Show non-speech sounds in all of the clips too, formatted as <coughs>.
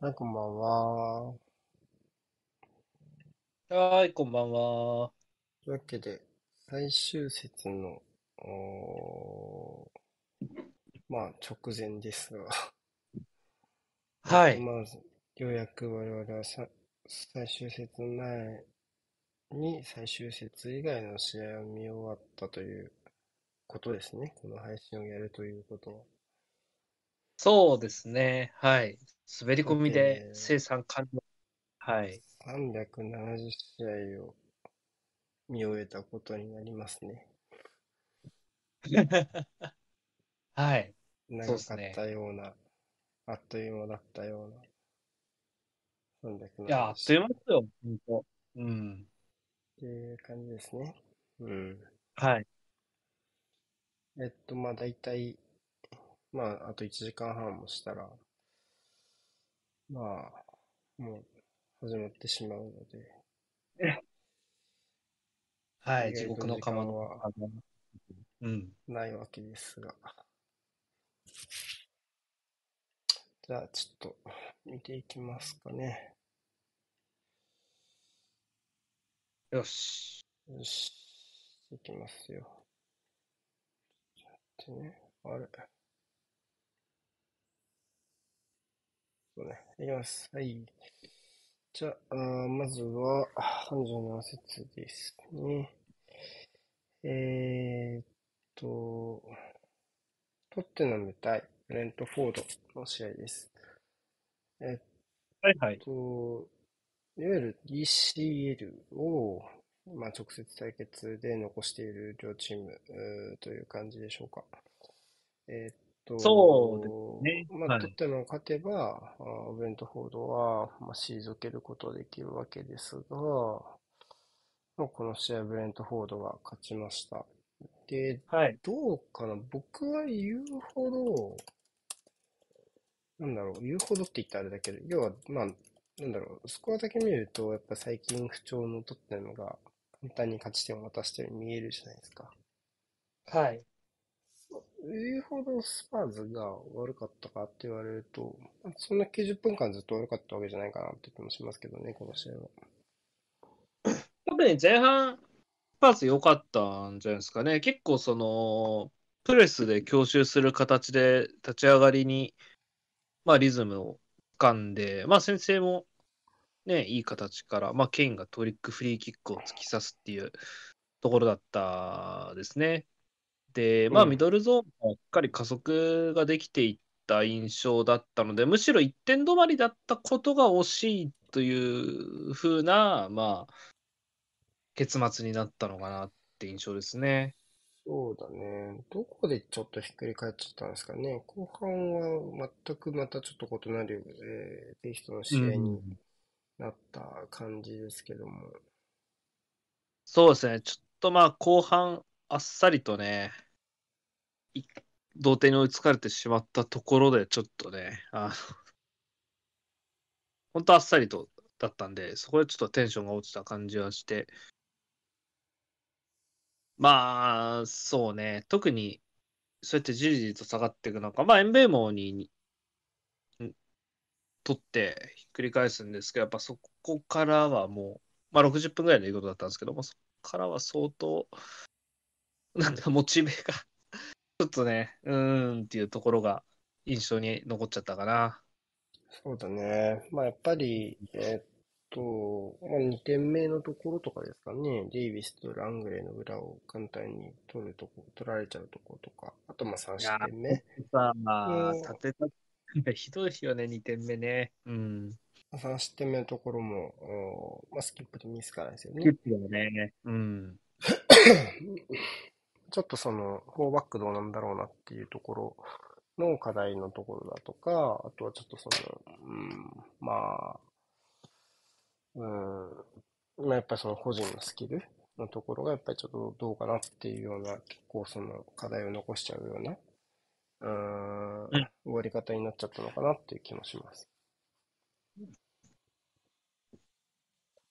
はい、こんばんは。はーい、こんばんは。というわけで、最終節の、おーまあ、直前ですが、えっと、はい。まず、ようやく我々はさ、最終節前に最終節以外の試合を見終わったということですね。この配信をやるということは。そうですね。はい。滑り込みでで、生産完了。はい。370試合を見終えたことになりますね。<laughs> はい。長。かったような、あっという間だったような。370いや、あっという間ですよ、本当。うん。っていう感じですね。うん。はい。えっと、まあ大体、まああと1時間半もしたら、まあ、もう始まってしまうので、はい。意地獄の釜の間は釜。うん。ないわけですが。じゃあちょっと見ていきますかね。よし。よし、いきますよ。ちょっとね。あれ。そうね。いきます。はい。じゃあ、まずは、37節ですね。えーっと、トッテナム対ブレントフォードの試合です。えっはいはい。と、いわゆる DCL を、まあ、直接対決で残している両チームという感じでしょうか。えーっそうと、ですね。まあ、はい。トッテナムが勝てば、あーブレントフォードは、まあ、退けることができるわけですが、まあ、この試合、ブレントフォードが勝ちました。で、はい。どうかな？僕は言うほど、なんだろう、言うほどって言ったらあれだけど、要は、まあ、なんだろう、スコアだけ見ると、やっぱ最近不調のトッテナムが簡単に勝ち点を渡してるように見えるじゃないですか。はい。言うほどスパーズが悪かったかって言われると、そんな90分間ずっと悪かったわけじゃないかなって気もしますけどね、この試合は。特に前半、スパーズ良かったんじゃないですかね。結構その、プレスで強襲する形で立ち上がりに、まあリズムを掴んで、まあ先制もね、いい形から、まあケインがトリックフリーキックを突き刺すっていうところだったですね。で、まあミうん。ドルゾーンもしっかり加速ができていった印象だったので、むしろ1点止まりだったことが惜しいという風な、まあ、結末になったのかなって印象ですね。そうだね。どこでちょっとひっくり返っちゃったんですかね。後半は全くまたちょっと異なる、えーテイストのう試合にん。なった感じですけども。そうですね。ちょっとまあ後半あっさりとね、同点に追いつかれてしまったところでちょっとね、あの、<laughs> 本当あっさりとだったんで、そこでちょっとテンションが落ちた感じはして、まあ、そうね、特にそうやってじりじりと下がっていく中、まあエンベーモに取ってひっくり返すんですけど、やっぱそこからはもう、まあ60分ぐらいのいいことだったんですけども、そこからは相当、なんかモチベが <laughs> ちょっとね、うーんっていうところが印象に残っちゃったかな。そうだね。まあやっぱり、えーっと、まあ、2点目のところとかですかね。デイビスとラングレーの裏を簡単に取るとこ、取られちゃうところとか、あとまあ3いや失点目さあ、も立てた、ひどいよね、2点目ね。うん。3失点目のところも、おまあ、スキップでミスからですよね。キップだよね。うん。<laughs> ちょっとその、フォーバックどうなんだろうなっていうところの課題のところだとか、あとはちょっとその、うん、まあ、うん、まあやっぱりその個人のスキルのところがやっぱりちょっとどうかなっていうような、結構その課題を残しちゃうような、うん、終わり方になっちゃったのかなっていう気もします。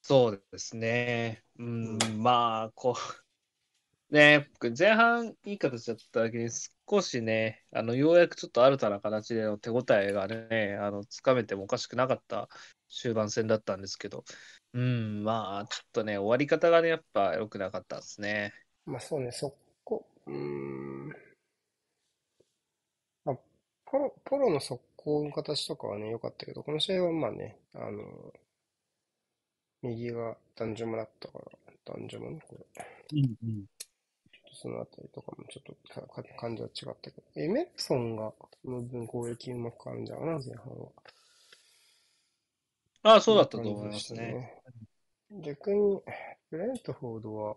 そうですね。う。ん、まあ、こう、ね、前半いい形だっただけに少しね、あのようやくちょっと新たな形での手応えがね、あのつかめてもおかしくなかった終盤戦だったんですけど、うん、まあ、ちょっとね、終わり方がね、やっぱ良くなかったですね。まあそうね、そこ、うーん、まあ、ポロ、ポロの速攻の形とかはね、良かったけど、この試合はまあね、あの、右が男女もだったから、男女もね、これ。うんうんそのあたりとかもちょっとかか感じは違ったけど。エメルソンがその分攻撃うまくあるんじゃな、前半は。ああ、そうだったと思いますね。逆に、ブレントフォードは、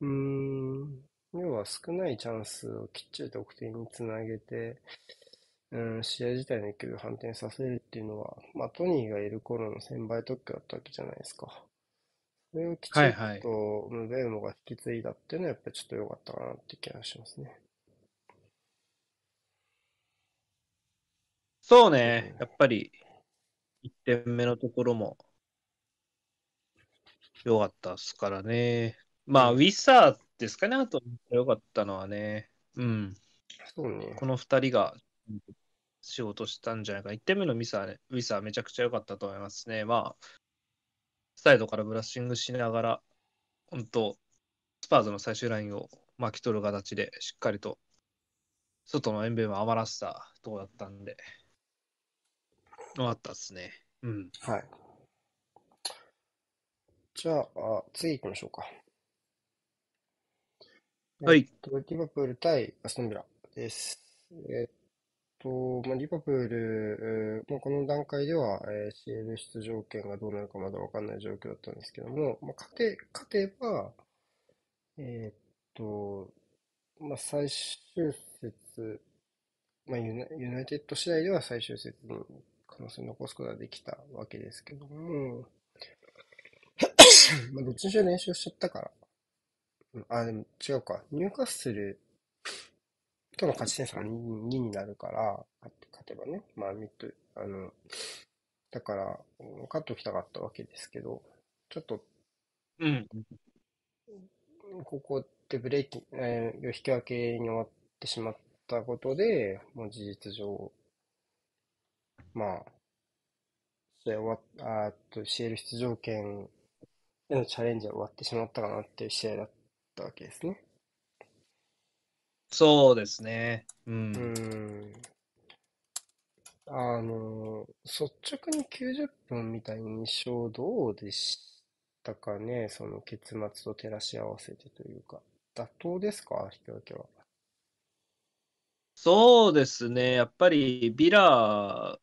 うーん、要は少ないチャンスをきっちり得点につなげて、うん、試合自体の勢いを反転させるっていうのは、まあ、トニーがいる頃の1000倍特許だったわけじゃないですか。それをきちはいはいっとムベウモが引き継いだっていうのはやっぱりちょっと良かったかなって気がしますね。そうね、やっぱり1点目のところも良かったですからね。まあ、うんウィサーですかね、あと良かったのはね。うん。そうね。この2人が仕事したんじゃないか。1点目のミサーね、ウィサーめちゃくちゃ良かったと思いますね。まあ、サイドからブラッシングしながら、本当スパーズの最終ラインを巻き取る形で、しっかりと外の円弁を余らせたとこだったんで、良かったですね。うん。はい。じゃあ、あ次行きましょうか。はいえっと、リバプール対アストンビラです。えっと、まあ、リバプール、えーもうこの段階では、えー CL 出場権がどうなるかまだわかんない状況だったんですけども、まあ、勝て、勝てば、えっと、まあ、最終節、まあユナ、ユナイテッド次第では最終節に可能性を残すことができたわけですけども、まあ、どっちにしろ練習しちゃったから。あ、でも違うか。ニューカッスルとの勝ち点差が 2, になるから、勝てばね。まあ、ミッド、あの、だから、うん勝っておきたかったわけですけど、ちょっと、うん。ここでブレーキ、えー引き分けに終わってしまったことで、もう事実上、まあ、試合終わっあと CL 出場権へのチャレンジは終わってしまったかなっていう試合だったわけですね。そうですね。う。うんん。あの、率直に90分みたいな印象どうでしたかねその結末と照らし合わせてというか。妥当ですか？引き分けは。そうですね。やっぱりビラ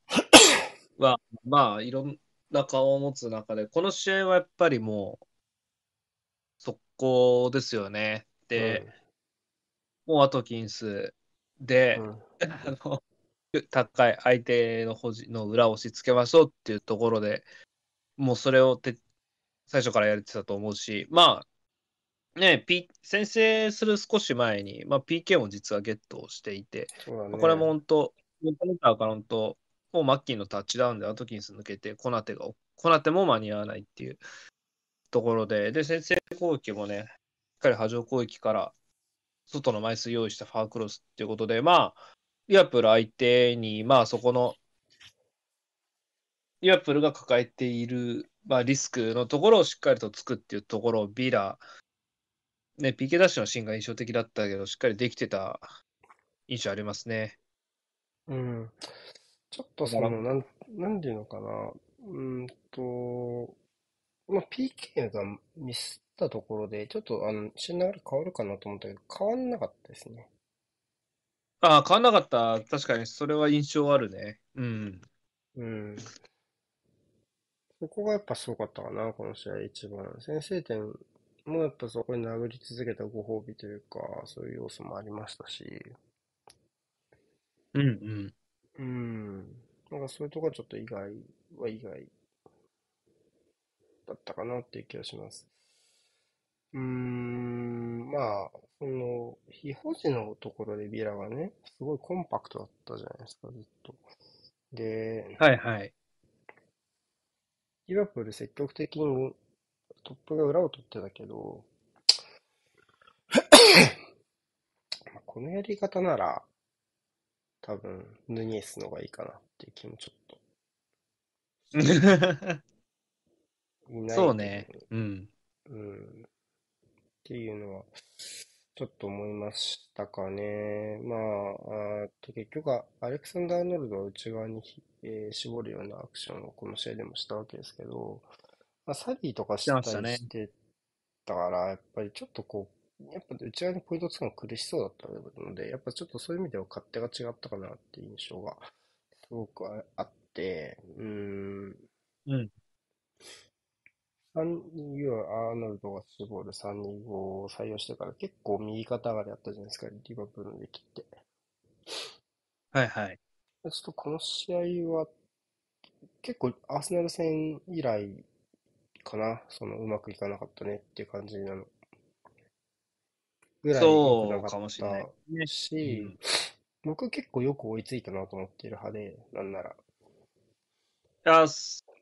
は、まあ、いろんな顔を持つ中で、この試合はやっぱりもう、速攻ですよね。で、もうアトキンスで、うん、あの高い相手の保持の裏を押し付けましょうっていうところでもうそれをて最初からやれてたと思うし、まあ、ね、P、先制する少し前に、まあ、PK も実はゲットをしていて、ね。これも本当、モニターから本当、もうマッキーのタッチダウンでアトキンス抜けて、コナテが、コナテも間に合わないっていうところで、で、先制攻撃もね、しっかり波状攻撃から外の枚数用意したファークロスっていうことで、まあ、リアプル相手に、まあそこの、リアプルが抱えている、まあ、リスクのところをしっかりとつくっていうところをビラ、ね、PK ダッシュのシーンが印象的だったけど、しっかりできてた印象ありますね。うん。ちょっとその、なん、なんていうのかな。うーんと、まあ、PK がミスったところで、ちょっとあの、試合の流れ変わるかなと思ったけど、変わんなかったですね。ああ、変わんなかった。確かに、それは印象あるね。うん。うん。そこがやっぱすごかったかな、この試合一番。先制点もやっぱそこに殴り続けたご褒美というか、そういう要素もありましたし。うんうん。うん。なんかそういうところはちょっと意外は意外だったかなっていう気がします。うーん、まあ、その、非保持のところでビラがね、すごいコンパクトだったじゃないですか、ずっと。で、はいはい。リバプール積極的にトップが裏を取ってたけど、<coughs> このやり方なら、多分、ヌニエスの方がいいかなっていう気もちょっと。<laughs> いないそうね。うん。うん。っていうのは、ちょっと思いましたかね。まあ、あと結局は、アレクサンダー・アーノルドは内側にひ、えー絞るようなアクションをこの試合でもしたわけですけど、まあ、サリーとかしたりしてたから、やっぱりちょっとこう、やっぱ内側にポイントつくの苦しそうだったので、やっぱちょっとそういう意味では勝手が違ったかなっていう印象がすごくああって、うーん。うん。3-2はアーノルドが絞る3-2-5を採用してから結構右肩上がりあったじゃないですか、リバプールの出来って。はいはい。ちょっとこの試合は結構アーセナル戦以来かな、そのうまくいかなかったねっていう感じなの。ぐらいそうかもしれないね。し、うん僕結構よく追いついたなと思っている派で、なんなら。いや、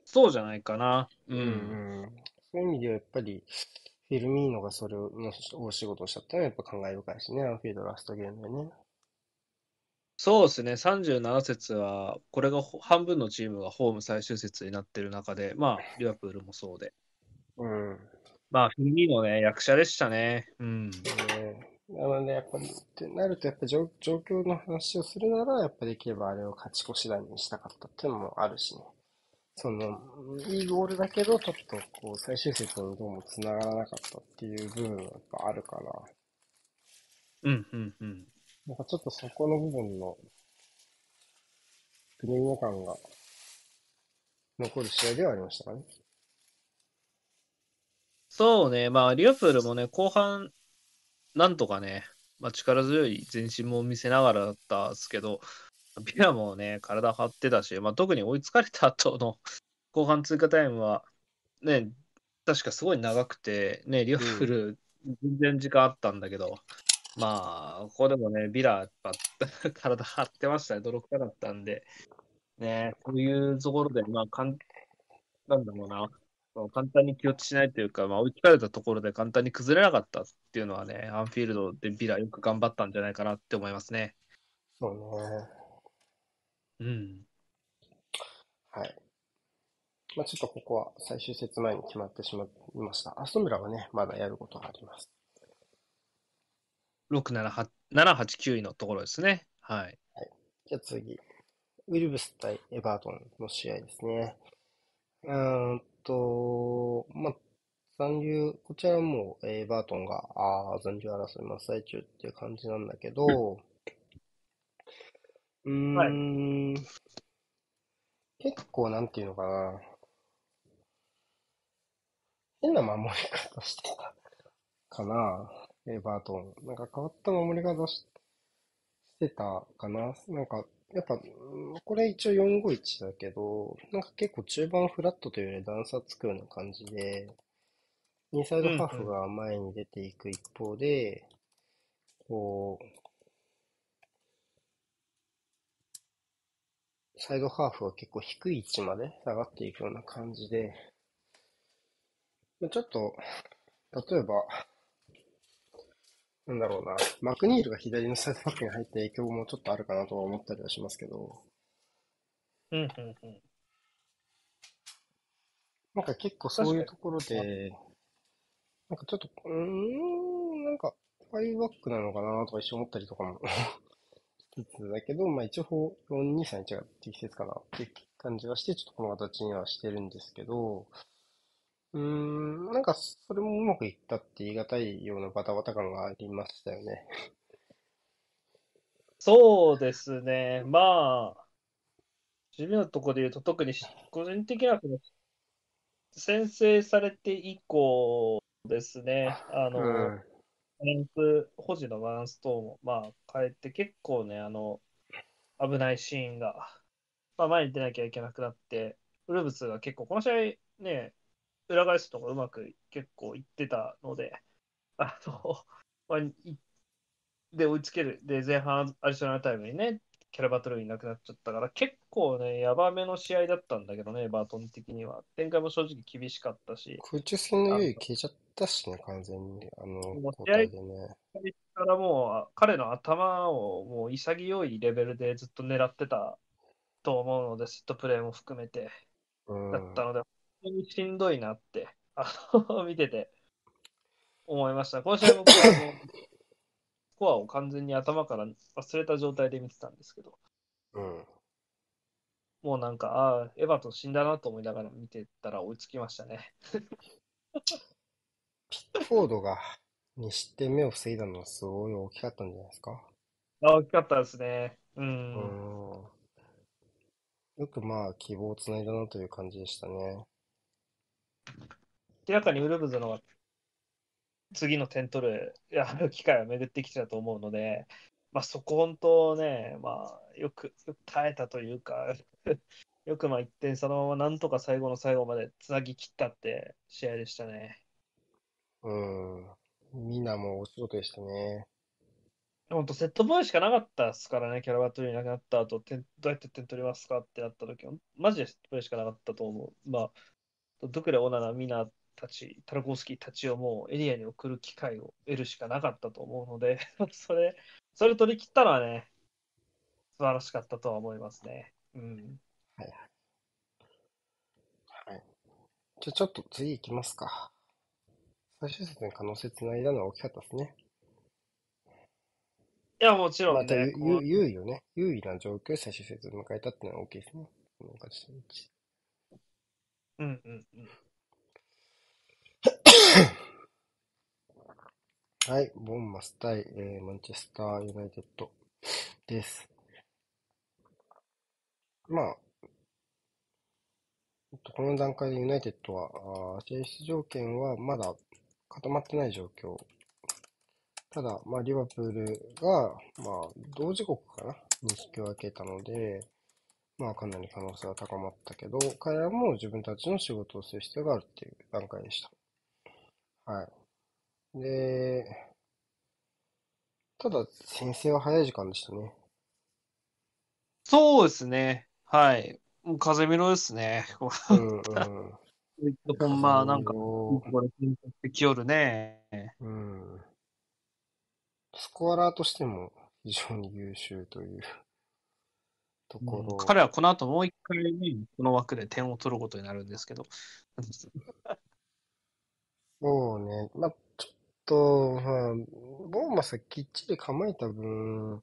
そそうじゃないかな。う。うんんそういう意味ではやっぱり、フィルミーノがそれをの大仕事をしちゃったのはやっぱ感慨深いしね、アンフィールドラストゲームでね。そうですね。37節は、これがほ半分のチームがホーム最終節になってる中で、まあ、リバプールもそうで。うん。まあ、フィルミーノね、役者でしたね。うん。ねなので、やっぱり、ってなると、やっぱ状状況の話をするなら、やっぱできればあれを勝ち越し弾にしたかったっていうのもあるしね。その、いいゴールだけど、ちょっとこう、最終節にどうも繋がらなかったっていう部分がやっぱあるから、うん、うん、うん。なんかちょっとそこの部分の、プレミア感が残る試合ではありましたかね。そうね。まあ、リバプールもね、後半、なんとかね、まあ、力強い前進も見せながらだったんですけど、<laughs> ビラもね、体張ってたし、まあ、特に追いつかれた後の <laughs> 後半追加タイムは、ね、確かすごい長くて、ね、リバプール、全然時間あったんだけど、まあ、ここでもね、ビラ、やっぱ <laughs> 体張ってましたね、泥臭かったんで、ね、こういうところで、まあ、かんなんだろうな、簡単に気落ちしないというか、まあ、追いつかれたところで簡単に崩れなかったっていうのはね、アンフィールドでビラよく頑張ったんじゃないかなって思いますね。そうね。うん。はい。まあちょっとここは最終節前に決まってしまいました。アストンビラはね、まだやることがあります。6、7、8、7、8、9位のところですね。はい。じゃあ次。ウィルブス対エバートンの試合ですね。うーんと、まあ、残留、こちらはもエバートンが、ああ、残留争い真っ最中っていう感じなんだけど、うーん、結構なんていうのかな。変な守り方してたかな、エバートン。なんか変わった守り方ししてたかな。なんか、やっぱ、うんこれ一応451だけど、なんか結構中盤フラットというより段差つくような感じで、インサイドハーフが前に出ていく一方で、こう、サイドハーフは結構低い位置まで下がっていくような感じで、ちょっと、例えば、なんだろうな、マクニールが左のサイドバックに入った影響もちょっとあるかなとは思ったりはしますけど、うん、うん、うん。なんか結構そういうところで、なんかちょっと、うーん、なんか、ファイブバックなのかなとか一瞬思ったりとかもしつつだけど、まあ一応4-2-3-1が適切かなって感じがして、ちょっとこの形にはしてるんですけど、うーん、なんかそれもうまくいったって言い難いようなバタバタ感がありましたよね。<laughs> そうですね。まあ、地味なところで言うと、特にし個人的な、先制されて以降ですね、あの、うん。ンス、保持のバランス等も、まあ、変えて、結構ね、あの、危ないシーンが、まあ、前に出なきゃいけなくなって、ウルブスが結構、この試合ね、裏返すとこうまく結構いってたので、あの、<laughs> まあ、で、追いつける。で、前半アディショナルタイムにね、キャラバトルいなくなっちゃったから、結構ね、やばめの試合だったんだけどね、バートン的には。展開も正直厳しかったし、空中戦の優位消えちゃったしね、完全に。あの、でね。からもう彼の頭をもう潔いレベルでずっと狙ってたと思うので、セットプレーも含めてうん。だったので、本当にしんどいなって、あの <laughs> 見てて思いました。この試合僕はあのス <laughs> コアを完全に頭から忘れた状態で見てたんですけど、うん。もうなんか、ああ、エヴァトン死んだなと思いながら見てたら追いつきましたね。<laughs> ピットフォードが2失点目を防いだのはすごい大きかったんじゃないですか？あ大きかったですね。う。うんん。よくまあ希望をつないだなという感じでしたね。明らかにウルブズの次の点取るいや機会は巡ってきてたと思うので、まあ、そこ本当ね、まあ、よくよく耐えたというか、<laughs> よくまあ1点差のままなんとか最後の最後までつなぎ切ったって試合でしたね。うん。みんなもうお仕事でしたね。本当セットボーイしかなかったですからね、キャラバトリーいなくなった後、点どうやって点取りますかってなった時マジでセットボーイしかなかったと思う。まあ、ドクレ、オナナ、ミナたち、タルコフスキーたちをもうエリアに送る機会を得るしかなかったと思うので、<laughs> それ、それ取り切ったのはね、素晴らしかったとは思いますね。うん。はいはい。はい。じゃあちょっと次行きますか。最終節に可能性つないだのは大きかったですね。いや、もちろんね、また優位をね、優位な状況で最終節を迎えたっていうのは大きいですね。うんうんうん。はい、ボンマス対、えーマンチェスターユナイテッドです。まあ、えっとこの段階でユナイテッドは、あー進出条件はまだ固まってない状況。ただ、まあ、リバプールが、まあ、同時刻かなに引き分けたので、まあ、かなり可能性は高まったけど、彼らも自分たちの仕事をする必要があるっていう段階でした。はい。で、ただ、先制は早い時間でしたね。そうですね。はい。もう風見ろですね。うんうん。ほんま、なんか、ここれ、緊張してきよるね。うん。スコアラーとしても非常に優秀というところ。彼はこの後もう一回ね、この枠で点を取ることになるんですけど。そうね。まあ、ちょっと、まあ、ボーマスきっちり構えた分、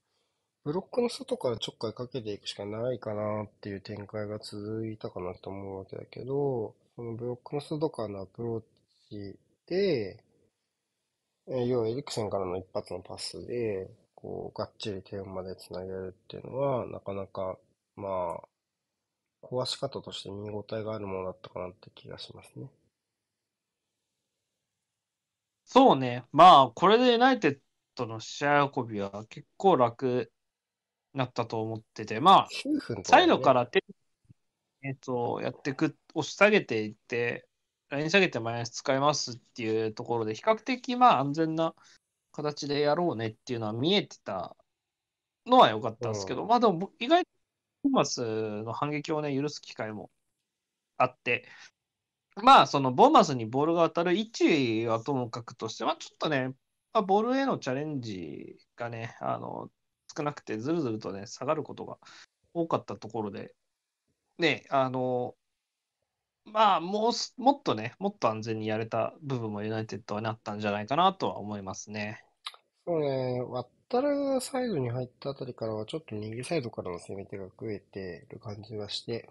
ブロックの外からちょっかいかけていくしかないかなっていう展開が続いたかなと思うわけだけど、そのブロックの外からのアプローチで、えー要はエリクセンからの一発のパスで、こう、がっちり点までつなげるっていうのは、なかなか、まあ、壊し方として見応えがあるものだったかなって気がしますね。そうね。まあ、これでユナイテッドの試合運びは結構楽になったと思ってて、まあ、9分とかサイねドから手、えっと、やっていく、押し下げていって、ライン下げてマイナス使いますっていうところで、比較的まあ安全な形でやろうねっていうのは見えてたのは良かったんですけど、うん。まあでも意外とトーマスの反撃をね、許す機会もあって、まあそのボーマスにボールが当たる位置はともかくとして、まあちょっとね、まあ、ボールへのチャレンジがね、あの、少なくてずるずるとね、下がることが多かったところで、ね、あの、まあ、もうす、もっとね、もっと安全にやれた部分もユナイテッドはなったんじゃないかなとは思いますね。そうね、ワッタラがサイドに入ったあたりからは、ちょっと右サイドからの攻め手が増えてる感じがして、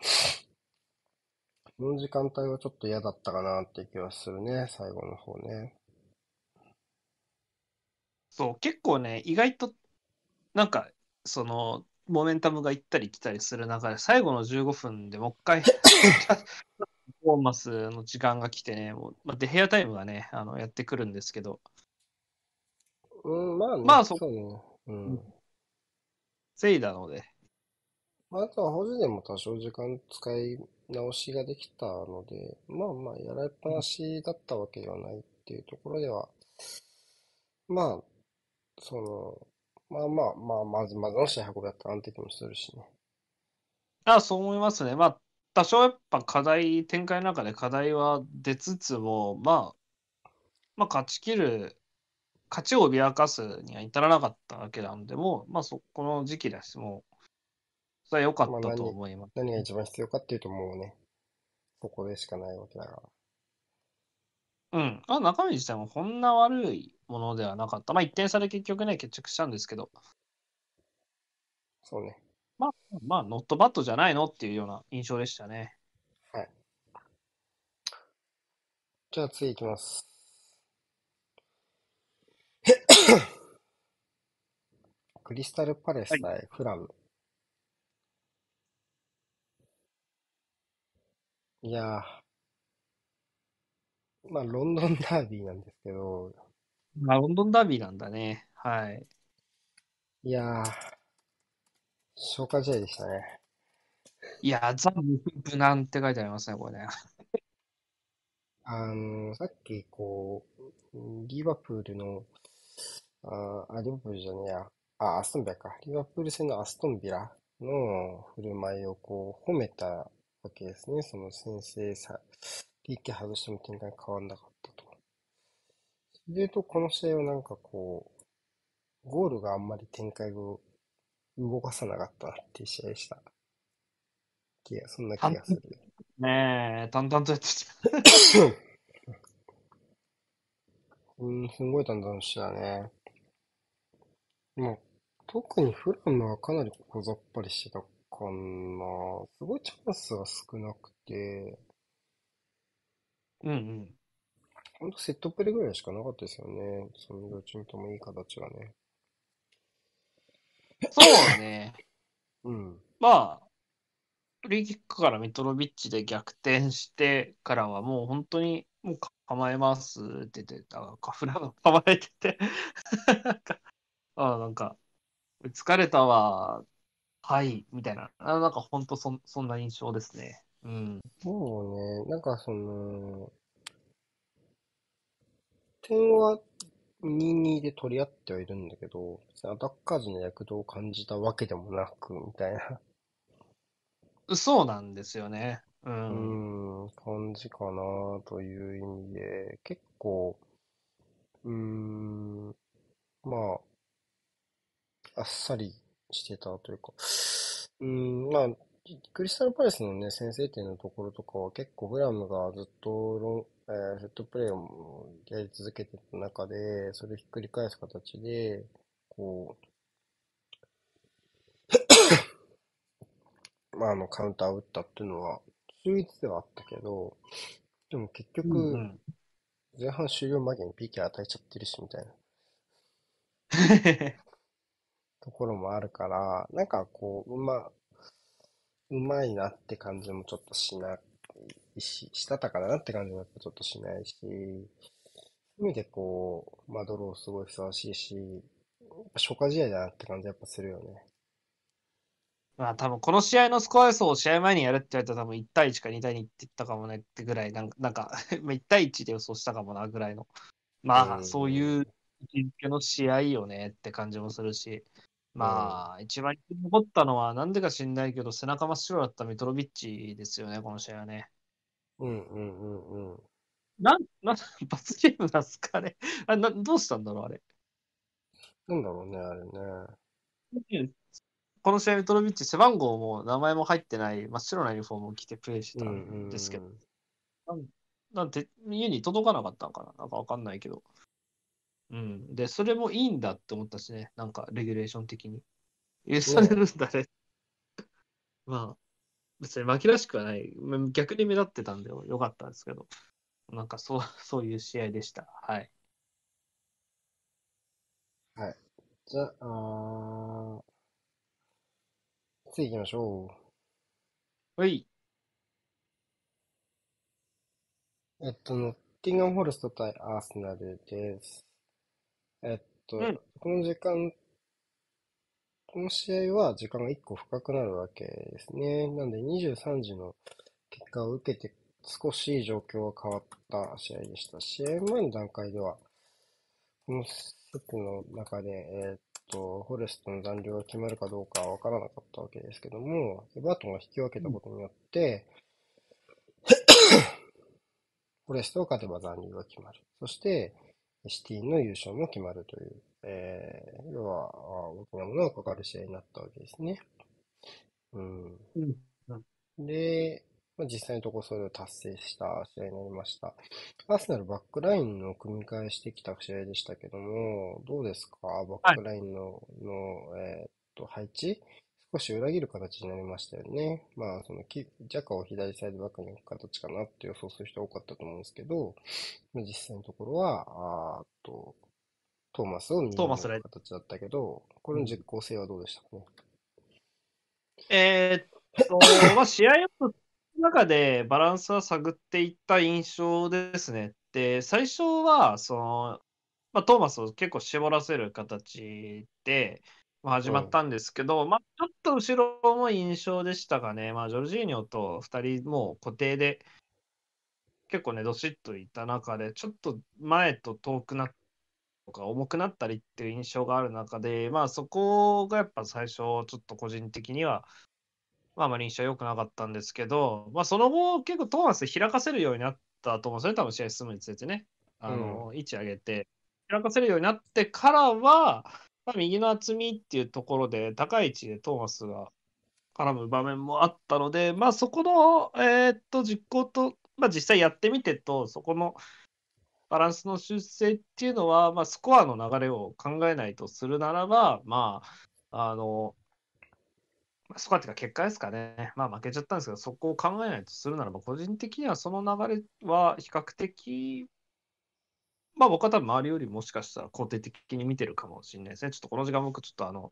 この時間帯はちょっと嫌だったかなって気はするね、最後の方ね。そう、結構ね、意外と、なんか、その、モメンタムが行ったり来たりする中で、最後の15分でもう一回、ボーマスの時間が来てね、もうまあ、デヘアタイムがね、あのやってくるんですけど、うん、まあね、まあそそうね。うん。防いだので、まあ、あとは保持でも多少時間使い直しができたので、まあまあ、やられっぱなしだったわけではないっていうところでは、まあ、その、まあまあまあ、まずまずの試合運びだったら安定もするしね。あそう思いますね。まあ、多少やっぱ課題、展開の中で課題は出つつも、まあ、まあ、勝ち切る勝ちを脅かすには至らなかったわけなんで、もう、まあ、そこの時期だし、もう、それは良かったと思います。何が一番必要かっていうともうね、そこでしかないわけだから。うん。まあ、中身自体もこんな悪いものではなかった。まあ、1点差で結局ね、決着したんですけど、そうね。まあ、まあ、ノットバットじゃないのっていうような印象でしたね。はい。じゃあ次行きます。<coughs> クリスタルパレス対フラム。い、やー、まあ、ロンドンダービーなんですけど、まあ、ロンドンダービーなんだね。はい。いやー、消化試合でしたね。いや、ザ・無難って書いてありますね、これね。<laughs> あの、さっきこう、リバプールの、あー、あリバプールじゃねえや、あ、アストンビラか。リバプール戦のアストンビラの振る舞いをこう、褒めたわけですね。その先制さ、PK 外しても展開変わんなかで言うと、この試合はなんかこう、ゴールがあんまり展開を動かさなかったなっていう試合でした。気が、そんな気がする。ねえ、淡々とやってた。<coughs> うん、すごい淡々としたね。まあ、特にフラムはかなり小ざっぱりしてたかな。すごいチャンスが少なくて、うんうん。ほんとセットプレーぐらいしかなかったですよね。その両チームともいい形がね。<laughs> そうね。<laughs> うん。まあ、フリーキックからミトロビッチで逆転してからはもう本当にもう構えますって言ってた。カフラが構えてて <laughs> なんか、あなんか、疲れたわ。はい、みたいな。あなんか本当そんそんな印象ですね。うん。そうね、なんかその、点は2-2で取り合ってはいるんだけど、別にアタッカーズの躍動を感じたわけでもなく、みたいな。そうなんですよね。う。うんーん、感じかなという意味で、結構、うーん、まあ、あっさりしてたというか、うーん、まあ、クリスタルパレスのね、先制点のところとかは結構グラムがずっとえーセットプレーをやり続けてた中で、それをひっくり返す形で、こう、まあ、あの、カウンターを打ったっていうのは、秀逸ではあったけど、でも結うんう局、ん。前半終了間際に PK 与えちゃってるし、みたいな。<laughs> ところもあるから、なんかこう、うま、うまいなって感じもちょっとしないし、したたかだなって感じもやっぱちょっとしないし、意味でこう、まあドローすごいふさわしいし、やっぱ消化試合だなって感じやっぱするよね。まあ多分この試合のスコア予想を試合前にやるって言われたら多分1対1か2対2って言ったかもねってぐらい、なんか、なんか <laughs> まあ1対1で予想したかもなぐらいの。まあうんそういう位置の試合よねって感じもするし、まあ一番残ったのはなんでか知んないけど背中真っ白だったミトロビッチですよね、この試合はね。うんうんうんうん。なん、<laughs> なん、罰ゲームなんすかね？あれな、どうしたんだろう、あれ？なんだろうね、あれね。この試合、ミトロビッチ、背番号も名前も入ってない真っ白なユニフォームを着てプレーしてたうんですけど、うんなんて、家に届かなかったのかな？なんかわかんないけど。うん。で、それもいいんだって思ったしね。なんか、レギュレーション的に。許されるんだね。<laughs> まあ、別に負けらしくはない。ま逆に目立ってたんでよかったんですけど。なんか、そう、<laughs> そういう試合でした。はい。はい。じゃあ、あー次行きましょはい。う。えっと、ノッティンガン・フォレスト対アーセナルです。えっと、うんこの時間、この試合は時間が1個深くなるわけですね。なんで23時の結果を受けて少し状況が変わった試合でした。試合前の段階では、このセットの中で、えーっと、フォレストの残留が決まるかどうかは分からなかったわけですけども、エバートンが引き分けたことによって、フォレストが勝てば残留が決まる。そして、シティの優勝も決まるという、えー、要は、あ大きなものがかかる試合になったわけですね。うん。うんで、まあ、実際のところそれを達成した試合になりました。アーセナルバックラインの組み替えしてきた試合でしたけども、どうですか？バックラインの、の、えーっと、配置？少し裏切る形になりましたよね。まあ、その、キジャカを左サイドバックに置く形かなって予想する人多かったと思うんですけど、まあ、実際のところは、あーっと、トーマスを右に置トーマスライく形だったけど、これの実効性はどうでしたかね？えーっと、まあ、試合の中でバランスは探っていった印象ですね。で、最初は、その、まあ、トーマスを結構絞らせる形で、まあ、始まったんですけど、まあ、ちょっと後ろも印象でしたがね、まあ、ジョルジーニョと2人もう固定で、結構ね、どしっといった中で、ちょっと前と遠くなっか重くなったりっていう印象がある中で、まあそこがやっぱ最初、ちょっと個人的には、まああまり印象良くなかったんですけど、まあその後、結構トーマス開かせるようになったと思うんですよね、多分試合進むにつれてね。あの、位置上げて、開かせるようになってからは、まあ、右の厚みっていうところで、高い位置でトーマスが絡む場面もあったので、まあそこの、えーっと、実行と、まあ実際やってみてと、そこの、バランスの修正っていうのは、まあ、スコアの流れを考えないとするならば、まあ、あの、まあスコアっていうか結果ですかね。まあ負けちゃったんですけど、そこを考えないとするならば、個人的にはその流れは比較的、まあ僕は多分周りよりもしかしたら肯定的に見てるかもしれないですね。ちょっとこの時間僕ちょっとあの、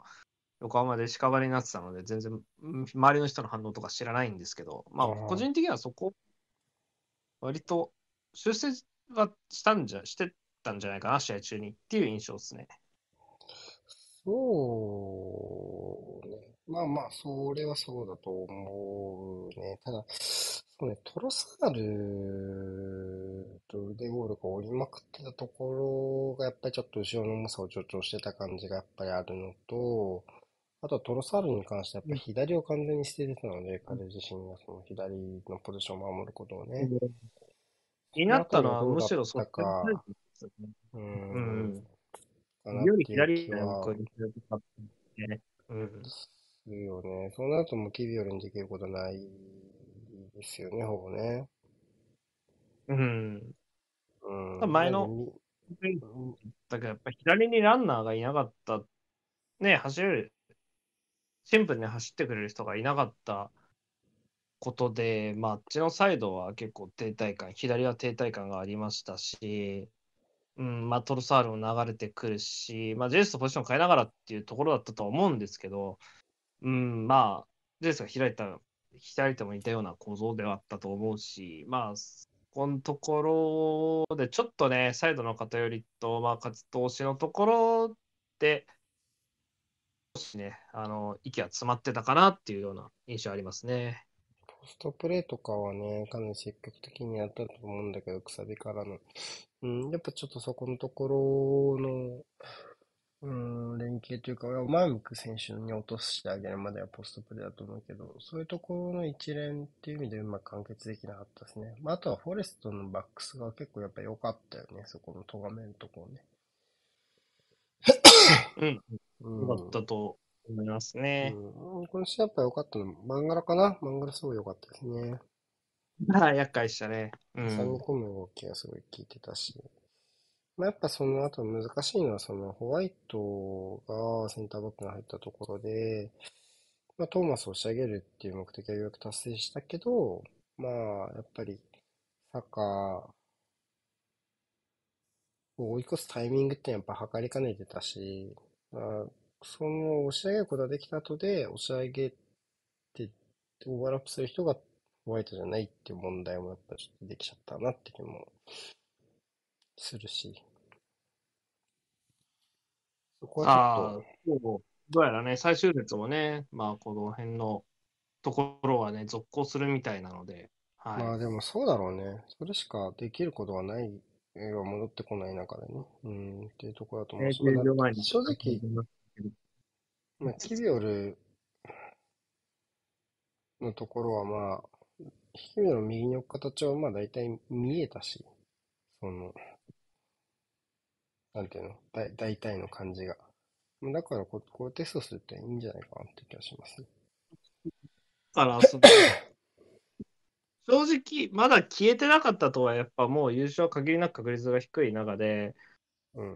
横浜で屍になってたので、全然うん周りの人の反応とか知らないんですけど、まあ個人的にはそこ、割と修正はしたんじゃ、してたんじゃないかな、試合中にっていう印象ですね。そうね。まあまあ、それはそうだと思うね。ただ、そうね、トロサールと腕ゴールが折りまくってたところが、やっぱりちょっと後ろの重さを助長してた感じがやっぱりあるのと、あとはトロサールに関してはやっぱり左を完全に捨ててたので、彼自身がその左のポジションを守ることをね。気になったのは、むしろそっか。ううんより左気はなんかにするとかってね。うん。するよね。そうなるともうキビオルにできることないですよね、ほぼね。うん。うん。前のだけど、やっぱり左にランナーがいなかった、ね、走れる、シンプルに走ってくれる人がいなかったことで、まあ、あっちのサイドは結構停滞感、左は停滞感がありましたし、うん、まあ、トロサールも流れてくるし、まあ、ジェイスとポジション変えながらっていうところだったと思うんですけど、うん、まあ、ジェイスが開いた、開いても似たような構造ではあったと思うし、まあ、このところで、ちょっとね、サイドの偏りと、まあ、勝ち投資のところで、少しね、あの、息が詰まってたかなっていうような印象ありますね。ポストプレーとかはね、かなり積極的にやったと思うんだけど、くさびからの。うん、やっぱちょっとそこのところの、うん、連携というか、前向く選手に落としてあげるまではポストプレーだと思うけど、そういうところの一連っていう意味でうまく完結できなかったですね。まあ、あとはフォレストのバックスが結構やっぱ良かったよね、そこの咎めのところね。うん、うん。よかったと思いますね。うん、今週やっぱ良かったの、マンガラかな？マンガラすごい良かったですね。まあ、厄介でしたね。う挟みん。込む動きがすごい効いてたし。まあ、やっぱその後難しいのは、そのホワイトがセンターバックに入ったところで、まあ、トーマスを仕上げるっていう目的はようやく達成したけど、まあ、やっぱり、サッカーを追い越すタイミングってやっぱ測りかねてたし、まあ、その押し上げることができた後で、押し上げて、オーバーラップする人がホワイトじゃないっていう問題もやっぱちょっとできちゃったなって気もするし。そこはちょっそうどうやらね、最終列もね、まあ、この辺のところはね、続行するみたいなので、と、はい。まあでもそうだろうね。それしかできることはない、えー戻ってこない中でね。うん、っていうところだと思うし、まあ10秒前に正直、まあ、キビオルのところはまあ、キビオルの右に置く形はまあ大体見えたし、その、なんていうのだ大体の感じが。だからこ、こうテストするっていいんじゃないかなって気がします。だから、そ、正直、まだ消えてなかったとは、やっぱもう優勝は限りなく確率が低い中で、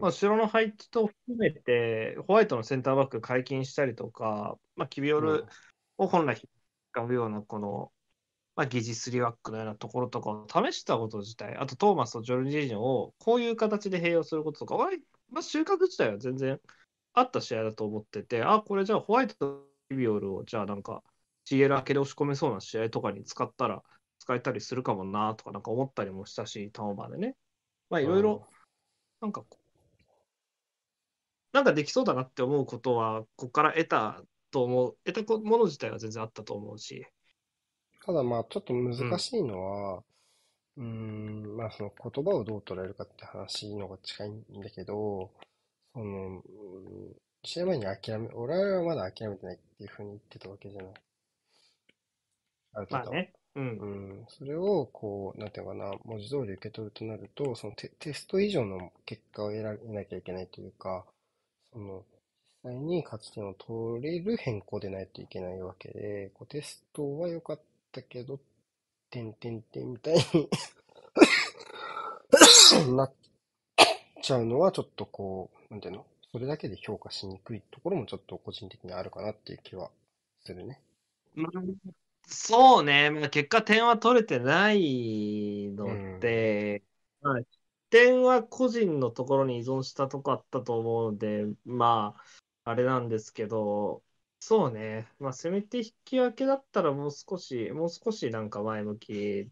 まあ、後ろの配置と含めて、ホワイトのセンターバック解禁したりとか、まあ、キビオルを本来使うような、この、まあ、疑似3バックのようなところとかを試したこと自体、あとトーマスとジョルジーニョをこういう形で併用することとか、俺まあ、収穫自体は全然あった試合だと思ってて、あ、これじゃあホワイトとキビオルを、じゃあなんか、CL 明けで押し込めそうな試合とかに使ったら、使えたりするかもなとかなんか思ったりもしたし、ターンオーバーでね。まあいろいろ、なんかこう、なんかできそうだなって思うことは、ここから得たと思う、得たもの自体は全然あったと思うし。ただまあちょっと難しいのは、うーん、まあその言葉をどう捉えるかって話のが近いんだけど、その、うん試合前に諦め、俺はまだ諦めてないっていうふうに言ってたわけじゃない。ある程度。まあね。うん。うん、それを、こう、なんていうのかな、文字通り受け取るとなると、そのテ、テスト以上の結果を得られなきゃいけないというか、その、実際に勝ち点を取れる変更でないといけないわけで、こうテストは良かったけど、てんてんてんみたいに <laughs> なっちゃうのは、ちょっとこう、なんていうの？それだけで評価しにくいところもちょっと個人的にあるかなっていう気はするね。まあそうね、まあ、結果点は取れてないので、まあ、点は個人のところに依存したとこあったと思うので、まあ、あれなんですけど、そうね、まあ、せめて引き分けだったらもう少し、もう少しなんか前向き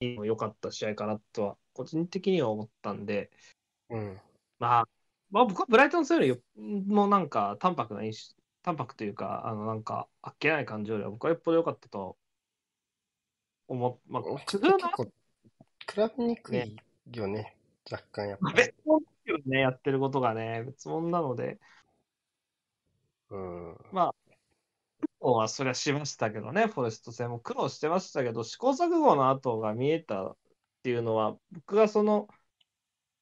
にも良かった試合かなとは、個人的には思ったんで、うん。まあ、まあ、僕はブライトン戦よりもなんか淡白な印象、淡白というか、あのなんかあっけない感じよりは僕はよっぽど良かったと思う。まあ、比べにくいよね。若干やっぱり。別物ですよね、やってることがね、別物なので、うん。苦労はそりゃしましたけどね、フォレスト戦も苦労してましたけど、試行錯誤の後が見えたっていうのは、僕がその、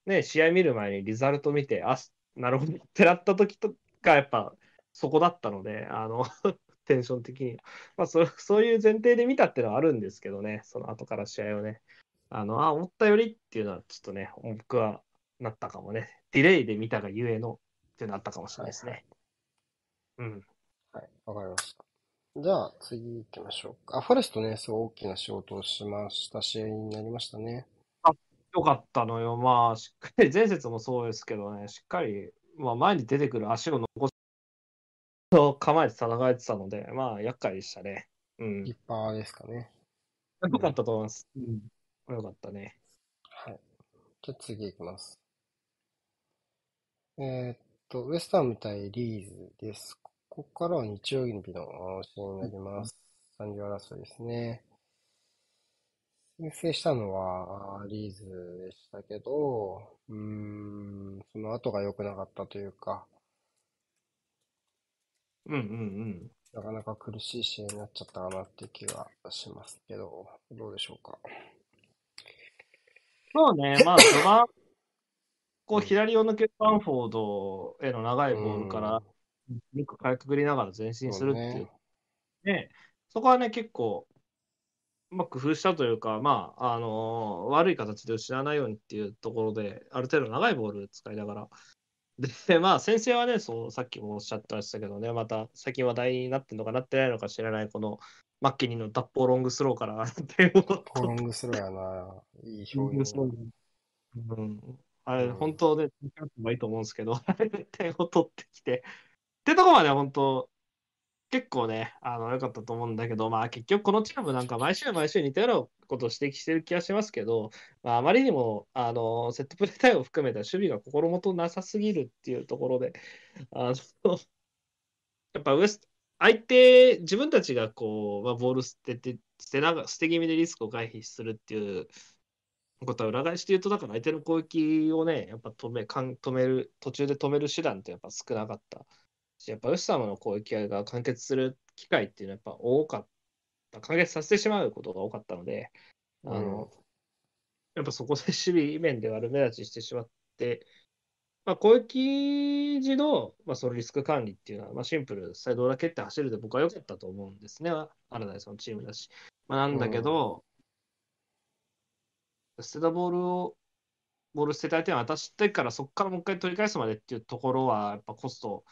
ね、試合見る前にリザルト見て、あ、なるほどってなった時とか、やっぱそこだったので、あの、<laughs> テンション的に。まあそ、そういう前提で見たっていうのはあるんですけどね、その後から試合をね。あの、あ、思ったよりっていうのはちょっとね、僕はなったかもね。ディレイで見たがゆえのっていうのあったかもしれないですね。うん。はい、わかりました。じゃあ、次行きましょうか。あ、フォレストね、すごい大きな仕事をしました試合になりましたね。よかったのよ。まあ、しっかり、前節もそうですけどね、しっかり、まあ、前に出てくる足を残す構えて戦えてたので、まあ、厄介でしたね。うん。リッパーですかね。よかったと思います。うん。よかったね。はい。じゃあ次行きます。えーっと、ウエスタン対リーズです。ここからは日曜日の試合になります。残留争いですね。先制したのはリーズでしたけど、うーん、その後が良くなかったというか、うんうんうん。なかなか苦しい試合になっちゃったかなっていう気がしますけど、どうでしょうか。そうね、まあ、序盤、こう、左を抜けるバンフォードへの長いボールから、よくかいくぐりながら前進するっていう。そうね、そこはね、結構、うまく工夫したというか、まあ、あのー悪い形で失わないようにっていうところで、ある程度長いボール使いながら。で、まあ、先生はね、そう、さっきもおっしゃってましたけどね、また最近話題になってるのかなってないのか知らない、このマッケニーの脱法ロングスローから <laughs> 点をロングスローやな。いい表現。うん、あれ、うん。本当で、やってもいいと思うんですけど、<laughs> 点を取ってきて、ってとこまで本当、結構ね、あの、良かったと思うんだけど、まあ結局このチームなんか毎週毎週似たようなことを指摘してる気がしますけど、まあ、あまりにも、あの、セットプレー対応を含めた守備が心もとなさすぎるっていうところで、あの、<laughs> やっぱウエスト、相手、自分たちがこう、まあ、ボール捨てて、捨てなが、捨て気味でリスクを回避するっていうことは裏返しで言うと、だから相手の攻撃をね、やっぱ止め、かん止める、途中で止める手段ってやっぱ少なかった。し、やっぱウエスタムの攻撃が完結する機会っていうのはやっぱ多かった、完結させてしまうことが多かったので、あの、やっぱそこで守備面で悪目立ちしてしまってまあ、攻撃時の、まあ、そのリスク管理っていうのは、まあ、シンプル、サイド裏蹴って走るで僕は良かったと思うんですね。アラダイスのチームだし。まあ、なんだけど、捨てたボールを、ボール捨てた相手に渡してから、そこからもう一回取り返すまでっていうところは、やっぱコスト、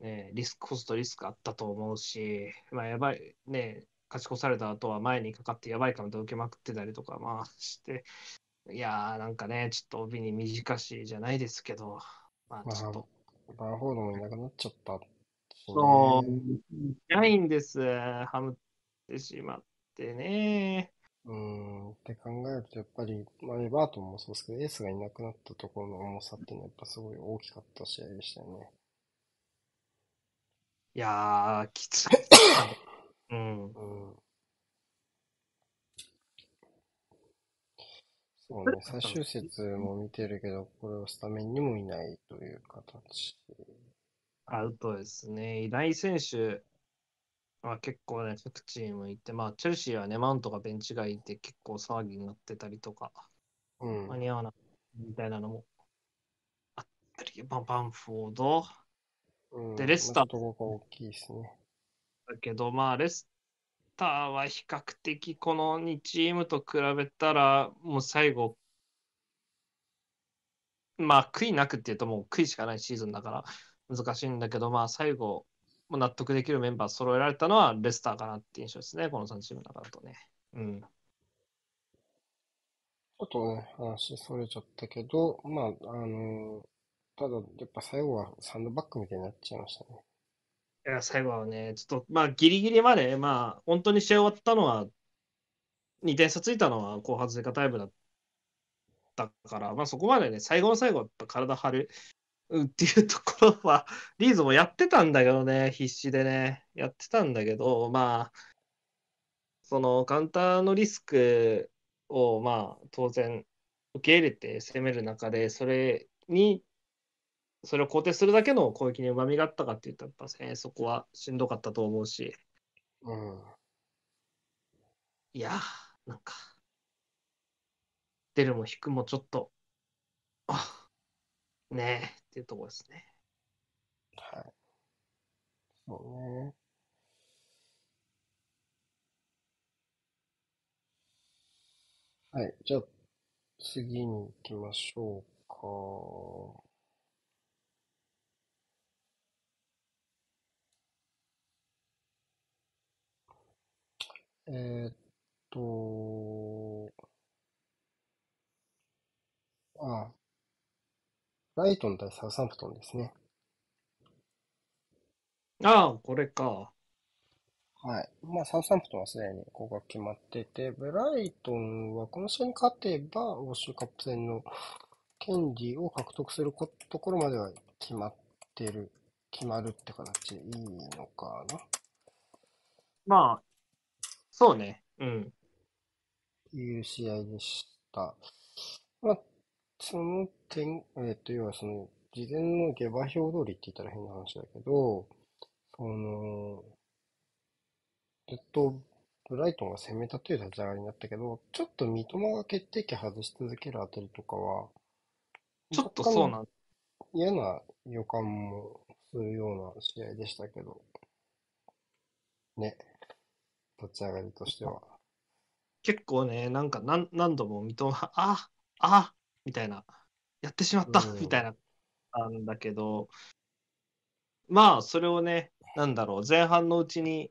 ね、リスク、コスト、リスクあったと思うし、まあ、やばい、ね、勝ち越された後は前にかかってやばいカウント受けまくってたりとか、まあ、して、いやー、なんかね、ちょっと帯に短しじゃないですけど、まあ、ちょっと。バーフォードもいなくなっちゃった。そう、いないんです、ハムってしまってね。うん、って考えると、やっぱり、まあ、エバートンもそうですけど、エースがいなくなったところの重さっていうのは、やっぱすごい大きかった試合でしたよね。いやー、きつい。<coughs> うん。うん。そうね、最終節も見てるけど、これはスタメンにもいないという形。アウトですね。いない選手は結構ね、各チームいて、まあ、チェルシーはね、マウントがベンチがいて、結構騒ぎになってたりとか、うん。間に合わないみたいなのもあったり、まあ、バンフォードうんでレスターまあちょっとここが大きいですね。だけど、まあ、レスターは比較的この2チームと比べたら、もう最後、まあ、悔いなくっていうと、もう悔いしかないシーズンだから難しいんだけど、まあ、最後、もう納得できるメンバー揃えられたのはレスターかなって印象ですね、この3チームの中だとね。うん。ちょっとね、話それちゃったけど、まあ、あのただ、やっぱ最後はサンドバックみたいになっちゃいましたね。いや、最後はね、ちょっと、まあ、ギリギリまで、まあ、本当に試合終わったのは、2点差ついたのは後半追加タイムだったから、まあ、そこまでね、最後の最後、やっぱ体張るっていうところは、<laughs> リーズもやってたんだけどね、必死でね、やってたんだけど、まあ、そのカウンターのリスクを、まあ、当然、受け入れて攻める中で、それに、それを肯定するだけの攻撃にうまみがあったかって言ったら、やっぱね、そこはしんどかったと思うし、うん。いやー、なんか、出るも引くもちょっと、あ、ねえっていうところですね。はい。そうね。はい。じゃあ、次に行きましょうか。えーっと、あ、ブライトン対サウサンプトンですね。ああ、これか。はい。まあ、サウサンプトンはすでにここが決まってて、ブライトンはこの試合に勝てば、欧州カップ戦の権利を獲得することころまでは決まってる、決まるって形でいいのかなまあ、そうね。うん。いう試合でした。まあ、その点、えっと、要はその、事前の下馬評通りって言ったら変な話だけど、その、ずっとブライトンが攻めたという立ち上がりになったけど、ちょっと三笘が決定機外し続けるあたりとかは、ちょっとそうなん嫌な予感もするような試合でしたけど、ね、立ち上がりとしては。結構ね、なんか何何度も三笘、<laughs> あ、あ、みたいな、やってしまった、うんみたいな、なんだけど、まあ、それをね、なんだろう、前半のうちに、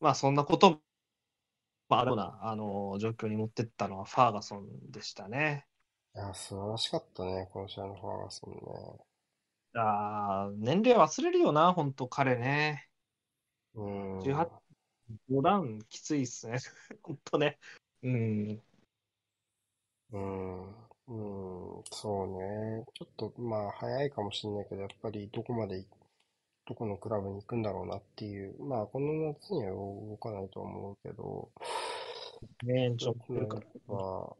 まあ、そんなこともあるような、あの、状況に持ってったのはファーガソンでしたね。いや、素晴らしかったね、この試合のファーガソンね。あー年齢忘れるよな、本当彼ね。うん。18、5段きついっすね。<laughs> 本当ね。うん。うん、うん、そうね。ちょっと、まあ、早いかもしれないけど、やっぱりどこまでい、どこのクラブに行くんだろうなっていう。まあ、この夏には動かないと思うけど、ね延長ちょっと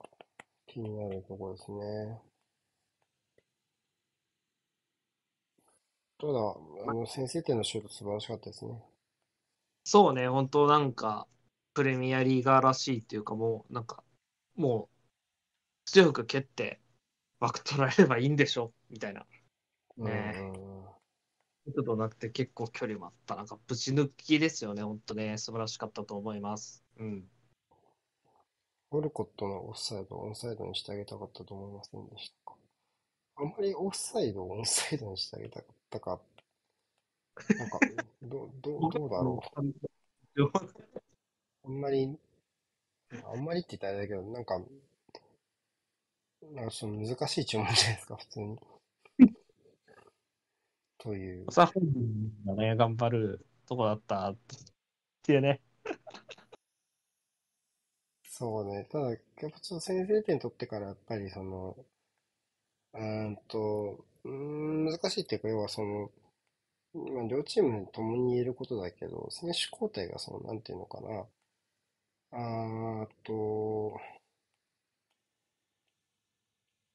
気になるところですね。ただ、あの、先制点のシュート素晴らしかったですね。そうね、本当なんか、プレミアリーガーらしいっていうか、もう、なんか、もう、強く蹴って、枠取られればいいんでしょみたいな。ねうんうんうん角度なくて結構距離もあった。なんかぶち抜きですよね、本当ね。素晴らしかったと思います。うん。ウォルコットのオフサイドをオンサイドにしてあげたかったと思いませんでしたか？あんまりオフサイドをオンサイドにしてあげたかったか、なんか、どど <laughs> どうだろう。う。あんまり、あんまりって言ったらあれだけど、なんか、なんかちょっと難しい注文じゃないですか、普通に。<laughs> という。さ本人がね、頑張るとこだったっていうね。そうね。ただ、やっぱちょっと先制点取ってから、やっぱりその、うーんと、うーん、難しいっていうか、要はその、まあ、両チームともに言えることだけど、選手交代がその、なんていうのかな。あーっと、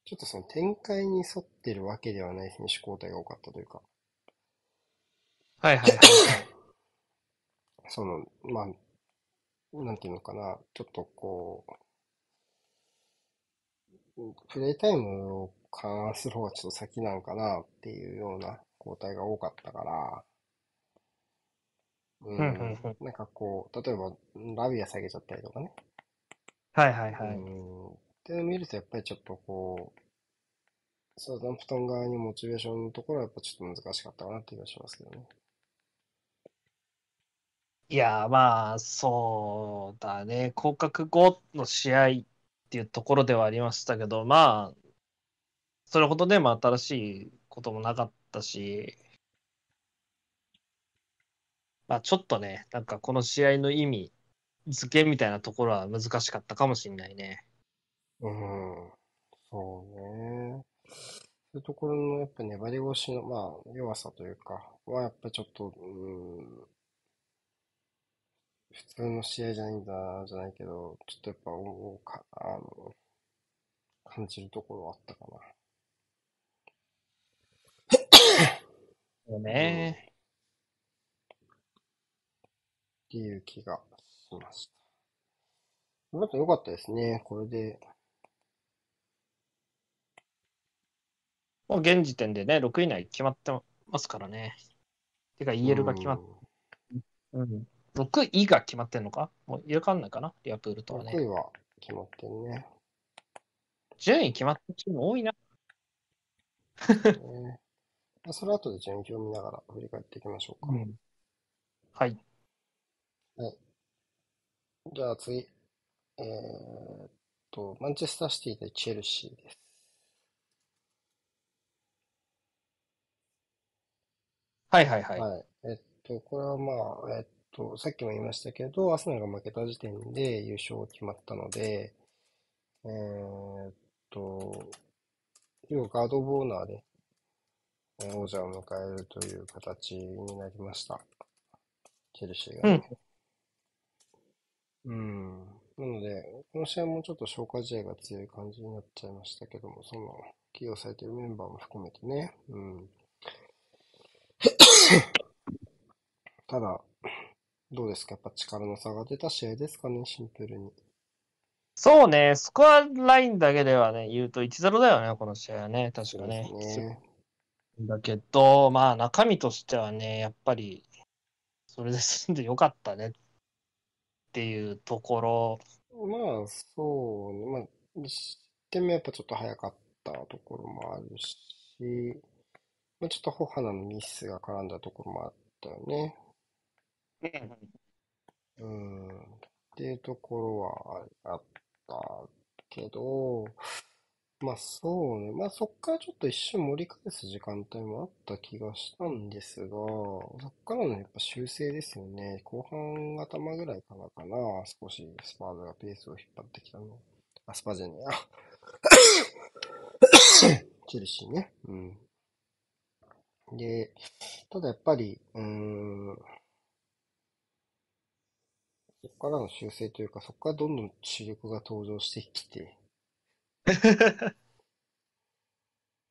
ちょっとその展開に沿ってるわけではない選手交代が多かったというか、はいはいはい。<laughs> その、まあ、なんていうのかな、ちょっとこう、プレイタイムを勘案する方がちょっと先なんかなっていうような交代が多かったから、ううんうんうんなんかこう、例えば、ラビア下げちゃったりとかね。はいはいはい。うん。見ると、やっぱりちょっとこう、サウザンプトン側にモチベーションのところはやっぱちょっと難しかったかなっていう気がしますけどね。いや、まあ、そうだね。降格後の試合っていうところではありましたけど、まあ、それほどね、まあ、新しいこともなかったし、まあ、ちょっとね、なんかこの試合の意味付けみたいなところは難しかったかもしれないね。うん、そうね。そういうところのやっぱ粘り腰の、まあ、弱さというか、はやっぱちょっと、うん、普通の試合じゃないんだ、じゃないけど、ちょっとやっぱ、おか、あの、感じるところはあったかな。そうね。っていう気がしました。なんか良かったですね。これで、もう現時点でね、6位以内決まってますからね。てか、EL が決まっ、うん、6位が決まってんのか？もう入れ替わんないかな？リアプールとは6ね。位は決まってるね。順位決まったチーム多いな。ね <laughs> まあそれ後で順位表を見ながら振り返っていきましょうか。はい。じゃあ次。えーっと、マンチェスターシティ対チェルシーです。はいはいはい。はい。えっと、これはまあ、えっと、さっきも言いましたけど、アスナルが負けた時点で優勝が決まったので、えーっと、要はガード・オブ・オーナーで、えー王者を迎えるという形になりました。チェルシーがね。うん。なので、この試合もちょっと消化試合が強い感じになっちゃいましたけども、その、起用されているメンバーも含めてね。うん。<coughs> ただ、どうですか？やっぱ力の差が出た試合ですかね、シンプルに。そうね、スコアラインだけではね、言うと1-0だよね、この試合はね、確かね。そうですね。だけど、まあ中身としてはね、やっぱり、それで済んでよかったねっていうところ。まあ、そうね。まあ、1点目やっぱちょっと早かったところもあるし、まあ、ちょっとホハナのミスが絡んだところもあったよね。うん。っていうところはあったけど、まあそうね。まあそっからちょっと一瞬盛り返す時間帯もあった気がしたんですが、そっからのやっぱ修正ですよね。後半頭ぐらいからかな。少しスパーズがペースを引っ張ってきたの。あ、スパーじゃねえや。<coughs> チェルシーね。うん。で、ただやっぱり、うん、そこからの修正というか、そこからどんどん主力が登場してきて、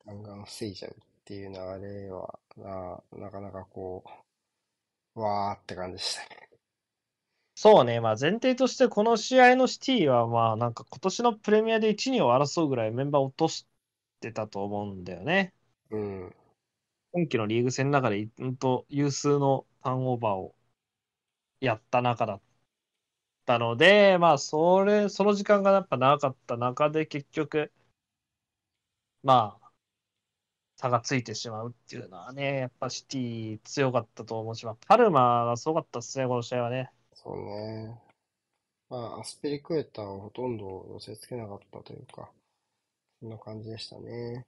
ガンガン防いじゃうっていう流れは、な、なかなかこう、わーって感じでしたね。そうね、まあ前提としてこの試合のシティは、まあなんか今年のプレミアで1、2を争うぐらいメンバー落としてたと思うんだよね。うん。今季のリーグ戦の中で、うんと、有数のターンオーバーをやった中だったので、まあ、それ、その時間がやっぱ長かった中で、結局、まあ、差がついてしまうっていうのはね、やっぱシティ強かったと思うし、まあ、パルマがすごかったですね、この試合はね。そうね。まあ、アスピリクエタをほとんど寄せ付けなかったというか、そんな感じでしたね。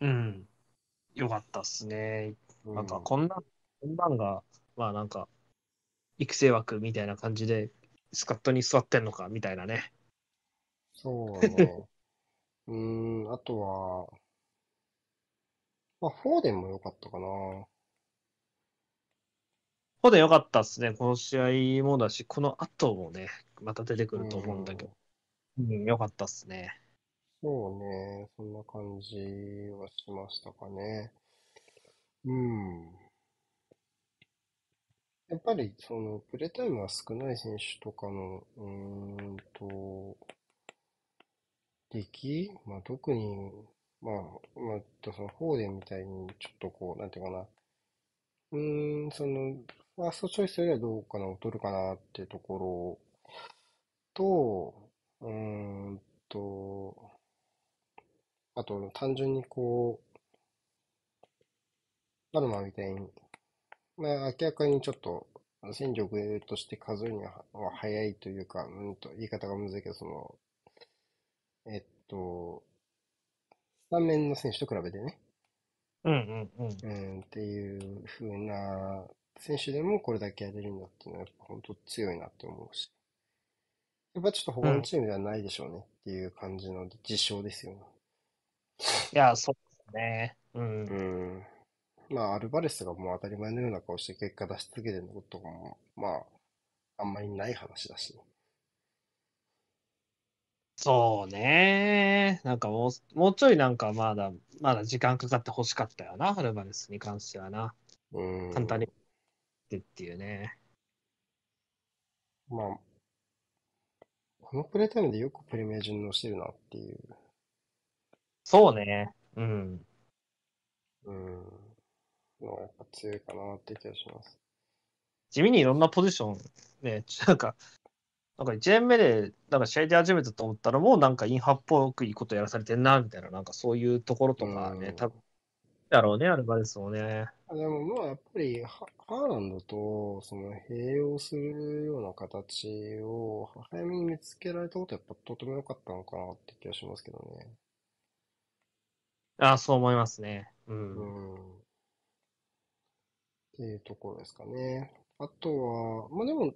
うん。よかったっすね。うんなんか、こんな、こんなんが、まあなんか、育成枠みたいな感じで、スカットに座ってんのか、みたいなね。そうね。<laughs> うーん、あとは、まあ、フォーデンも良かったかな。ここでよかったっすね。この試合もだし、この後もね、また出てくると思うんだけど。うん、よかったっすね。そうね、そんな感じはしましたかね。うん。やっぱり、その、プレタイムが少ない選手とかの、うーんと、出来？まあ、特に、まあ、まあ、その、フォーデンみたいに、ちょっとこう、なんていうかな。うーん、その、ファーストチョイスよりはどうかな、劣るかなっていうところと、うーんと、あと、単純にこう、パルマみたいに、まあ、明らかにちょっと、戦力として数えるにはは早いというか、うんと、言い方がむずいけど、その、えっと、スタメンの選手と比べてね、うんうんうん。うん、っていう風な選手でもこれだけやれるんだっていうのは、やっぱ本当強いなって思うし。やっぱちょっと他のチームではないでしょうねっていう感じの実証ですよね。いや、そうですね。うん。うん。まあ、アルバレスがもう当たり前のような顔して結果出し続けてるのとかも、まあ、あんまりない話だし。そうね。なんかもう、もうちょいなんかまだ、まだ時間かかって欲しかったよな、アルバレスに関してはな。うん。簡単に。ってっていうね。まあ、このプレータイムでよくプレミア順応してるなっていう。そうね。うん。うん。のがやっぱ強いかなって気がします。地味にいろんなポジション、ね、なんか、なんか1年目で、なんか試合で始めたと思ったら、もうなんかインハっぽくいいことやらされてんな、みたいな、なんかそういうところとかね、うん多分、だろうね、アルバレスもね。あでもまあやっぱりハ、ハーランドとその併用するような形を早めに見つけられたことはやっぱとても良かったのかなって気がしますけどね。あそう思いますね。う。うんん。っていうところですかね。あとは、まあでも、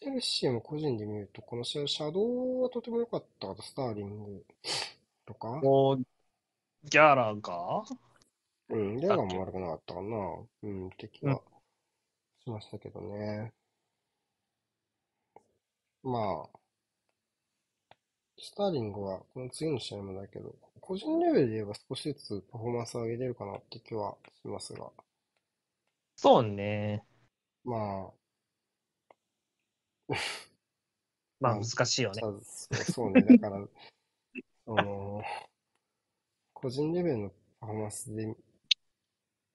チェルシーも個人で見ると、この試合、シャドウはとても良かったスターリングとか、もう、ギャラがうん、レガも悪くなかったかな。うん、って気はしましたけどね。まあ、スターリングはこの次の試合もだけど、個人レベルで言えば少しずつパフォーマンスを上げれるかなって気はしますが、そうね。まあ、<laughs> まあうん難しいよね。さそうそうね、だから、<laughs> その、個人レベルのパフォーマンスで、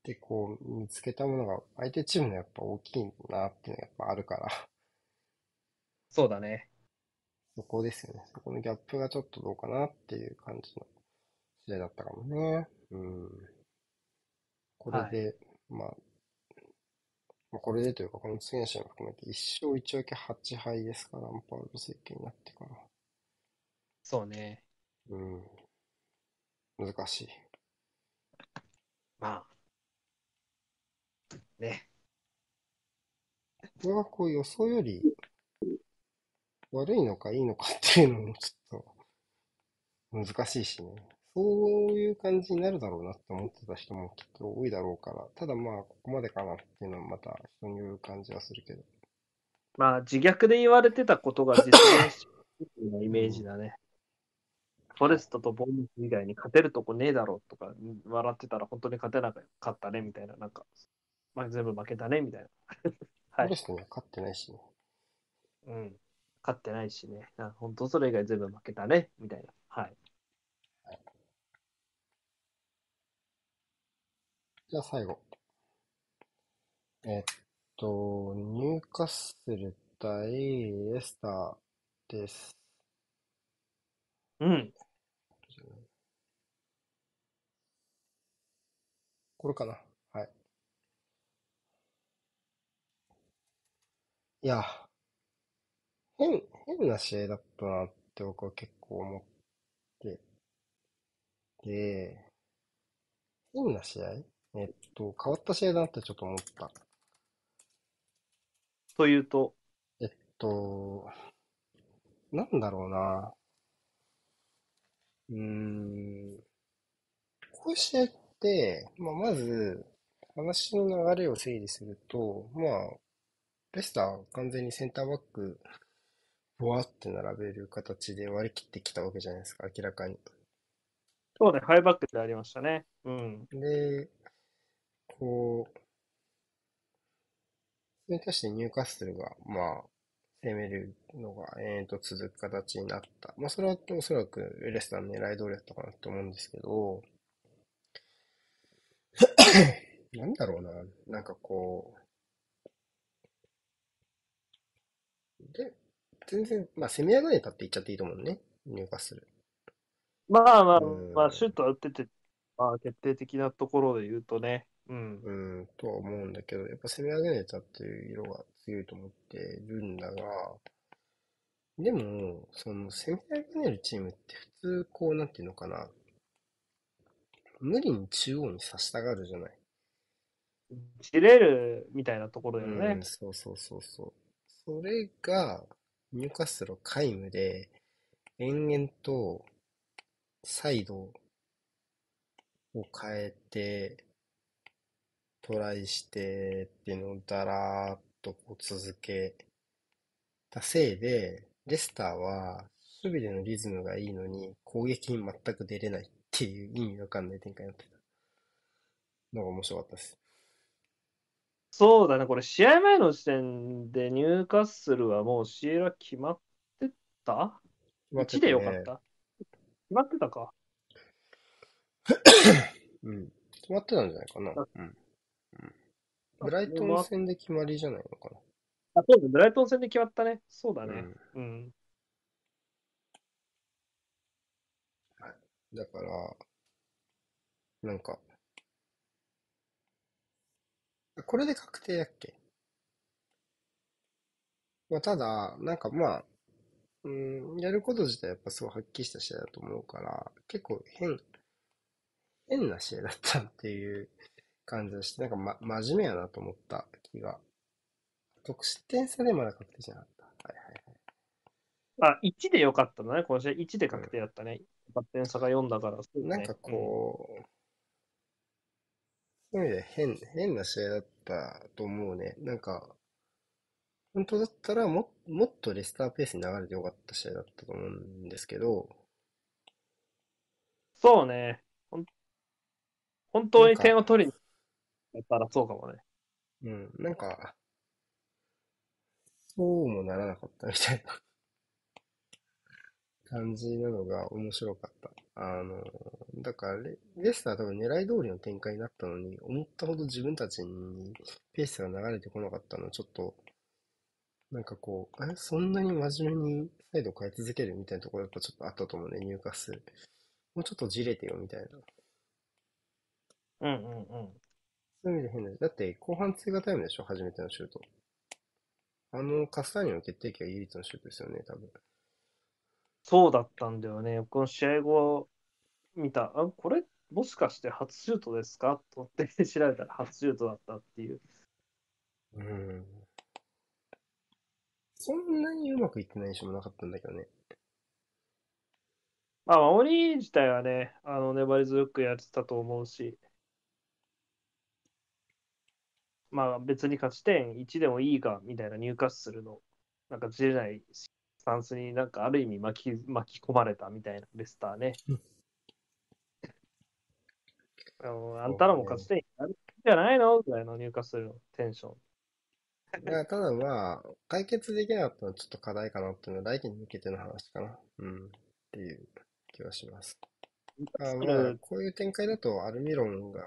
で、こう、見つけたものが、相手チームのやっぱ大きいなっていうのがやっぱあるから、そうだね。そこですよね。そこのギャップがちょっとどうかなっていう感じの試合だったかもね。うん。これで、まあ、まあ、これでというか、この次の試合も含めて、1勝1分け8敗ですから、アンパウロ設計になってから。そうね。うん。難しい。まあ。ね。これがこう予想より悪いのかいいのかっていうのもちょっと難しいしね。そういう感じになるだろうなって思ってた人もきっと多いだろうから。ただまあ、ここまでかなっていうのはまた人による感じはするけど。まあ自虐で言われてたことが実現してるなイメージだね。フォレストとボームス以外に勝てるとこねえだろうとか、笑ってたら本当に勝てなかったねみたいな、なんか、まあ、全部負けたねみたいな。<laughs> はいフォレ。ストには勝ってないしね。うん。勝ってないしね。あ本当それ以外全部負けたねみたいな。はい。じゃあ最後。えっと、ニューカッスル対レスターです。うん。これかな。はい。いや、変、変な試合だったなって僕は結構思って。で、変な試合？えっと、変わった試合だなってちょっと思った。というと、えっと、なんだろうな。うーん、こういう試合って、まあ、まず、話の流れを整理すると、まあ、レスター完全にセンターバック、ボワって並べる形で割り切ってきたわけじゃないですか、明らかに。そうね、ハイバックでありましたね。うん。で、こう、それに対してニューカッスルが、まあ、攻めるのが延々と続く形になった。まあ、それはおそらくレスターの狙い通りだったかなと思うんですけど、<coughs> なんだろうな、なんかこう、で、全然、まあ、攻め上がれたって言っちゃっていいと思うね、ニューカッスル。まあまあうんまあ、シュートは打ってて、まあ、決定的なところで言うとね。うん。うん、とは思うんだけど、やっぱ攻め上げれたっていう色が強いと思ってるんだが、でも、その攻め上げれるチームって普通、こう、なんていうのかな、無理に中央に差したがるじゃない。切れるみたいなところだよねうん、。そうそうそうそう。それが、ニューカッスル皆無で、延々と、サイドを変えて、トライしてっていうのをだらーっとこう続けたせいで、レスターは守備でのリズムがいいのに攻撃に全く出れないっていう意味わかんない展開になってたのが面白かったです。そうだね、これ試合前の時点でニューカッスルはもう試合は決まってた？決まって ?1 たねでよかった？決まってたか。うん。決まってたんじゃないかな。うん。うんブライトン戦で決まりじゃないのかあ、そうだ、ブライトン戦で決まったね。そうだな。ね。うん。うん。だから、なんか、これで確定やっけ？まあ、ただ、なんかまあ、うん、やること自体やっぱすごいはっきりした試合だと思うから、結構変、変な試合だったっていう感じがして、なんかま、真面目やなと思った気が。得失点差でまだ確定じゃなかった。はいはいはい。あ、1でよかったんだね。この試合1で確定だったね。勝点差が4だから。そうだねなんかこう、そういう意味で変、変な試合だったと思うね。なんか、本当だったらも、もっとレスターペースに流れてよかった試合だったと思うんですけど、そうね。本当に点を取りにやったらそうかもね。うん、なんか、そうもならなかったみたいな <laughs> 感じなのが面白かった。あの、だからレ、レスターは多分狙い通りの展開になったのに、思ったほど自分たちにペースが流れてこなかったのはちょっと、なんかこう、え、そんなに真面目にサイド変え続けるみたいなところやっぱちょっとあったと思うね、入荷する。もうちょっとじれてよみたいな。うんうんうん。そういう意味で変だ。だって、後半追加タイムでしょ？初めてのシュート。あの、カスターニョの決定機が唯一のシュートですよね、多分。そうだったんだよね。この試合後見た。あ、これもしかして初シュートですか？と思って <laughs> 調べたら初シュートだったっていう。うん。そんなにうまくいってない印象もなかったんだけどね。まあ、守り自体はね、あの、粘り強くやってたと思うし、まあ別に勝ち点1でもいいが、みたいなニューカッスルの、なんかじれないスタンスになんかある意味巻き巻き込まれたみたいなレスターね。あのあんたらも勝ち点あるんじゃないのぐらいのニューカッスルのテンション。いや、ただまあ、解決できなかったのはちょっと課題かなっていうのは来季に向けての話かな。うん。っていう気はします。あまあ、こういう展開だとアルミロンが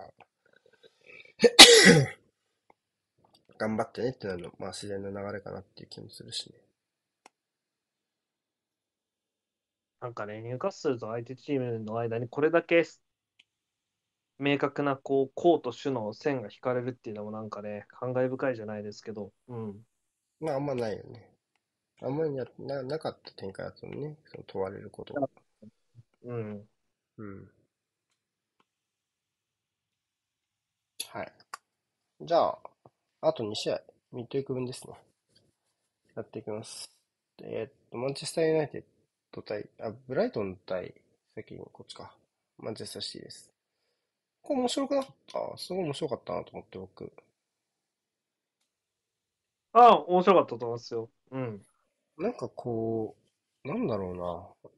頑張ってねってなるの、まあ自然な流れかなっていう気もするしね。なんかね、ニューカッスルと相手チームの間にこれだけ明確なこう、攻と守の線が引かれるっていうのもなんかね、感慨深いじゃないですけど、うん。まああんまないよね。あんまりやななかった展開だったのね、その問われることが。うん。うん。はい。じゃあ、あと2試合、ミッドウィーク分ですね。やっていきます。えーっと、マンチェスターユナイテッド対、あ、ブライトン対、先にこっちか。マンチェスターシティです。これ面白くなかった？すごい面白かったなと思って、僕。ああ、面白かったと思いますよ。うん。なんかこう、なんだろうな。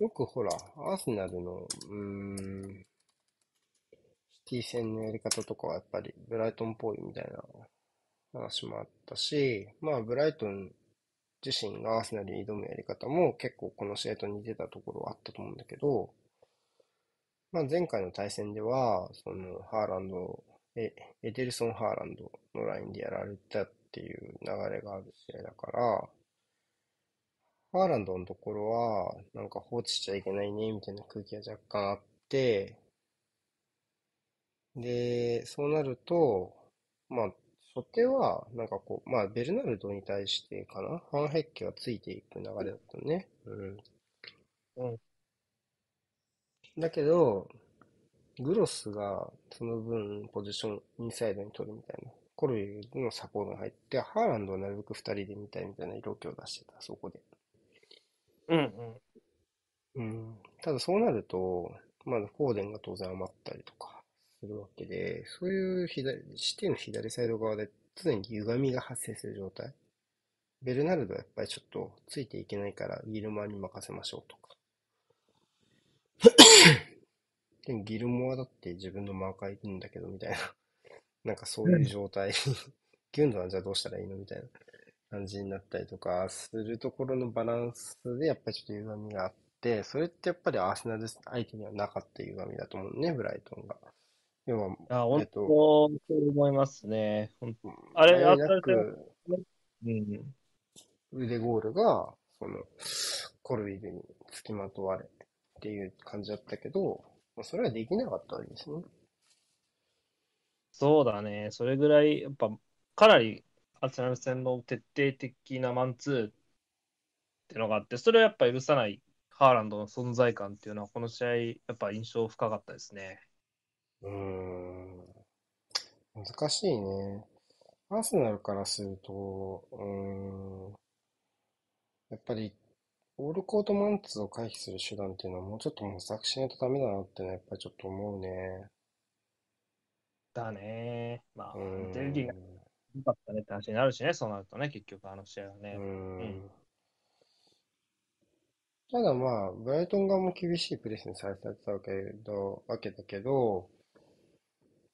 よくほら、アーセナルの、うーん、シティ戦のやり方とかはやっぱりブライトンっぽいみたいな話もあったし、まあブライトン自身がアーセナルに挑むやり方も結構この試合と似てたところはあったと思うんだけど、まあ前回の対戦では、そのハーランド、エデルソン・ハーランドのラインでやられたっていう流れがある試合だから、ハーランドのところは、なんか放置しちゃいけないね、みたいな空気が若干あって、で、そうなると、まあ、初手は、なんかこう、まあ、ベルナルドに対してかな？半ヘッケがついていく流れだったのね。うん。うん。だけど、グロスがその分ポジションインサイドに取るみたいな。コルビのサポートが入って、ハーランドをなるべく二人で見たいみたいな色気を出してた、そこで。うんうん。うん。ただそうなると、まだフォーデンが当然余ったりとかするわけで、そういう左、シティの左サイド側で常に歪みが発生する状態。ベルナルドはやっぱりちょっとついていけないからギルモアに任せましょうとか。<coughs> でもギルモアだって自分のマーカーいるんだけどみたいな。<laughs> なんかそういう状態。<laughs> ギュンドはじゃあどうしたらいいの？みたいな感じになったりとかするところのバランスでやっぱりちょっと歪みがあって、それってやっぱりアーセナル相手にはなかった歪みだと思うね、ブライトンが。要は、あ、本えっと当、そう思いますね。あれあえなあれくうん。腕ゴールが、その、コルビルにつきまとわれっていう感じだったけど、まあそれはできなかったわけですね。そうだね。それぐらい、やっぱ、かなりアーセナル戦の徹底的なマンツーっていうのがあって、それをやっぱ許さないハーランドの存在感っていうのは、この試合、やっぱ印象深かったですね。うーん。難しいね。アーセナルからすると、うーん。やっぱり、オールコートマンツーを回避する手段っていうのはもうちょっと模索しないとダメだなってのはやっぱりちょっと思うね。だね。まあ、うーん。デルギーが良かったねって話になるしね、そうなるとね、結局あの試合はね。うんん。ただまあ、ブライトン側も厳しいプレスにされてたわけど、わけだけど、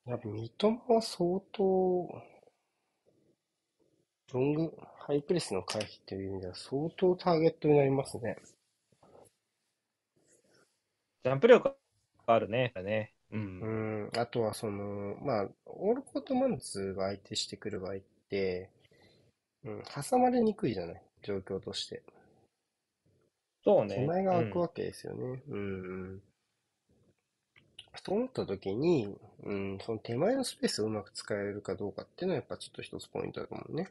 やっぱ三笘は相当、ロング、ハイプレスの回避っていう意味では相当ターゲットになりますね。ジャンプ力があるね。ねう。うんん、あとはその、まあ、オールコートマンツーが相手してくる場合って、うん、挟まれにくいじゃない？状況として。そうね。手前が空くうんわけですよね。うん、うん。そうなった時に、うん、その手前のスペースをうまく使えるかどうかっていうのはやっぱちょっと一つポイントだと思うね。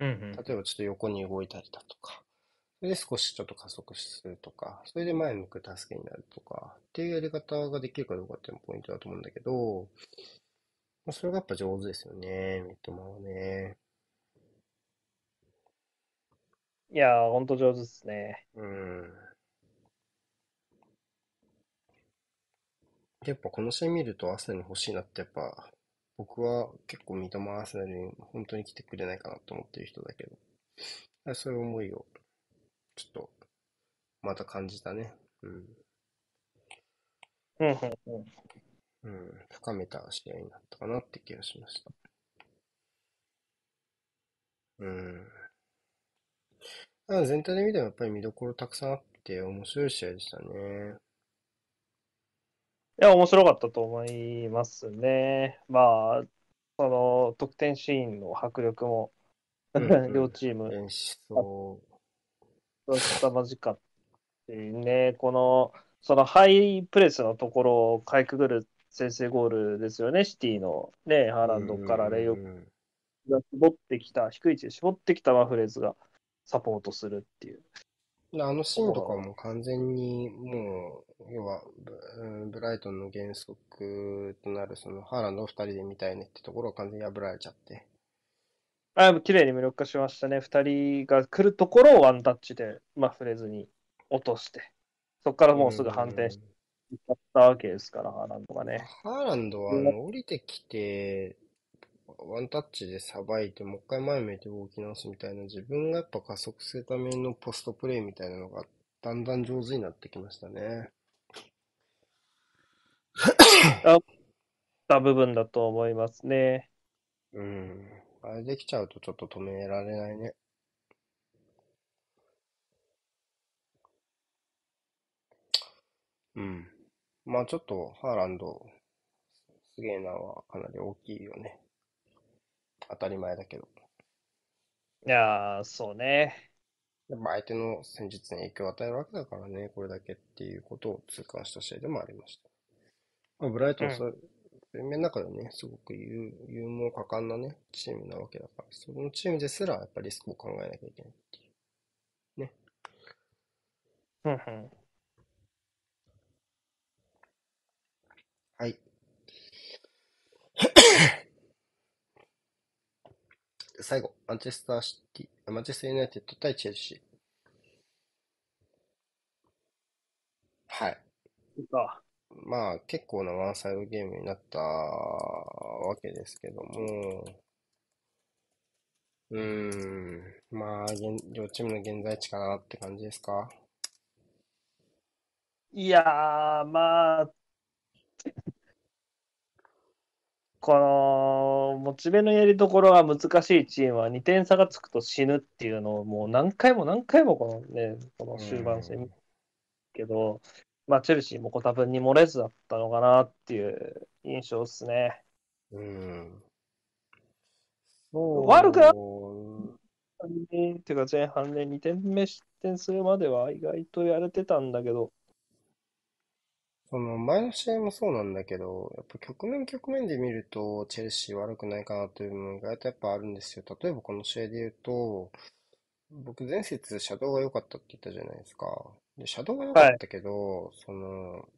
うんうん。例えばちょっと横に動いたりだとか、それで少しちょっと加速するとか、それで前向く助けになるとか、っていうやり方ができるかどうかっていうのがポイントだと思うんだけど、まあ、それがやっぱ上手ですよね、三笘はね。いやー、ほんと上手ですね。うん。やっぱこの試合見るとアーセナルに欲しいなってやっぱ僕は結構三笘アーセナルに本当に来てくれないかなと思ってる人だけど、そういう思いをちょっとまた感じたね。うん。うんうん。深めた試合になったかなって気がしました。うん。全体で見てもやっぱり見どころたくさんあって面白い試合でしたね。や、面白かったと思いますね。まあ、その得点シーンの迫力も、<laughs> 両チーム、演奏。凄まじかったね。この、そのハイプレスのところをかいくぐる先制ゴールですよね、シティのね、ハーランドからレイオうんうんうんが絞ってきた、低い位置で絞ってきたマフレーズがサポートするっていう。であのシーンとかも完全にもう、要はブうんブライトンの原則となるそのハーランドを2人で見たいねってところを完全に破られちゃって。あ綺麗に無力化しましたね。2人が来るところをワンタッチでマフレーズに落として、そこからもうすぐ反転していっちゃったわけですから、ハーランドがね。ハーランドは降りてきて、ワンタッチでさばいて、もう一回前向いて動き直すみたいな、自分がやっぱ加速するためのポストプレイみたいなのがだんだん上手になってきましたね。た部分だと思いますね。うん。あれできちゃうとちょっと止められないね。うん。まあちょっとハーランド、すげえなはかなり大きいよね。当たり前だけど。いやー、そうね。やっぱ相手の戦術に影響を与えるわけだからね、これだけっていうことを痛感した試合でもありました。まあ、ブライトン、うんそういう面の中でね、すごく勇勇猛果敢なね、チームなわけだから、そのチームですらやっぱりリスクを考えなきゃいけないっていう。うんうん。最後、マンチェスターシティ、あマンチェスターユナイテッド対チェルシー。はい。かまあ、結構なワンサイドゲームになったわけですけども、うーん、まあ、現両チームの現在地かなって感じですか？いやー、まあ、この、モチベのやりどころが難しいチームは2点差がつくと死ぬっていうのをもう何回も何回もこのね、この終盤戦けど、まあ、チェルシーもこう多分に漏れずだったのかなっていう印象ですね。うーん。そう。悪くなっていうか前半で2点目失点するまでは意外とやれてたんだけど、その前の試合もそうなんだけど、やっぱ局面局面で見ると、チェルシー悪くないかなというのが意外とやっぱあるんですよ。例えばこの試合で言うと、僕前節シャドウが良かったって言ったじゃないですか。で、シャドウが良かったけど、その、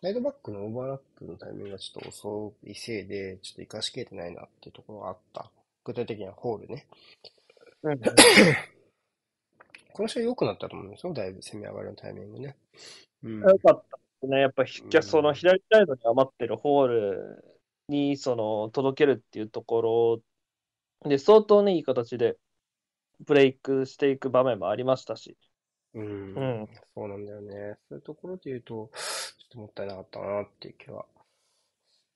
サイドバックのオーバーラップのタイミングがちょっと遅いせいで、ちょっと活かしきれてないなっていうところがあった。具体的にはホールね。うんこの試合良くなったと思うんですよ。だいぶ攻め上がりのタイミングね。うん。よかったね。やっぱひ、うんその左サイドに余ってるホールにその届けるっていうところで、相当ね、いい形でブレイクしていく場面もありましたし、うんうんそうなんだよね。そういうところで言うと、ちょっともったいなかったなっていう気は、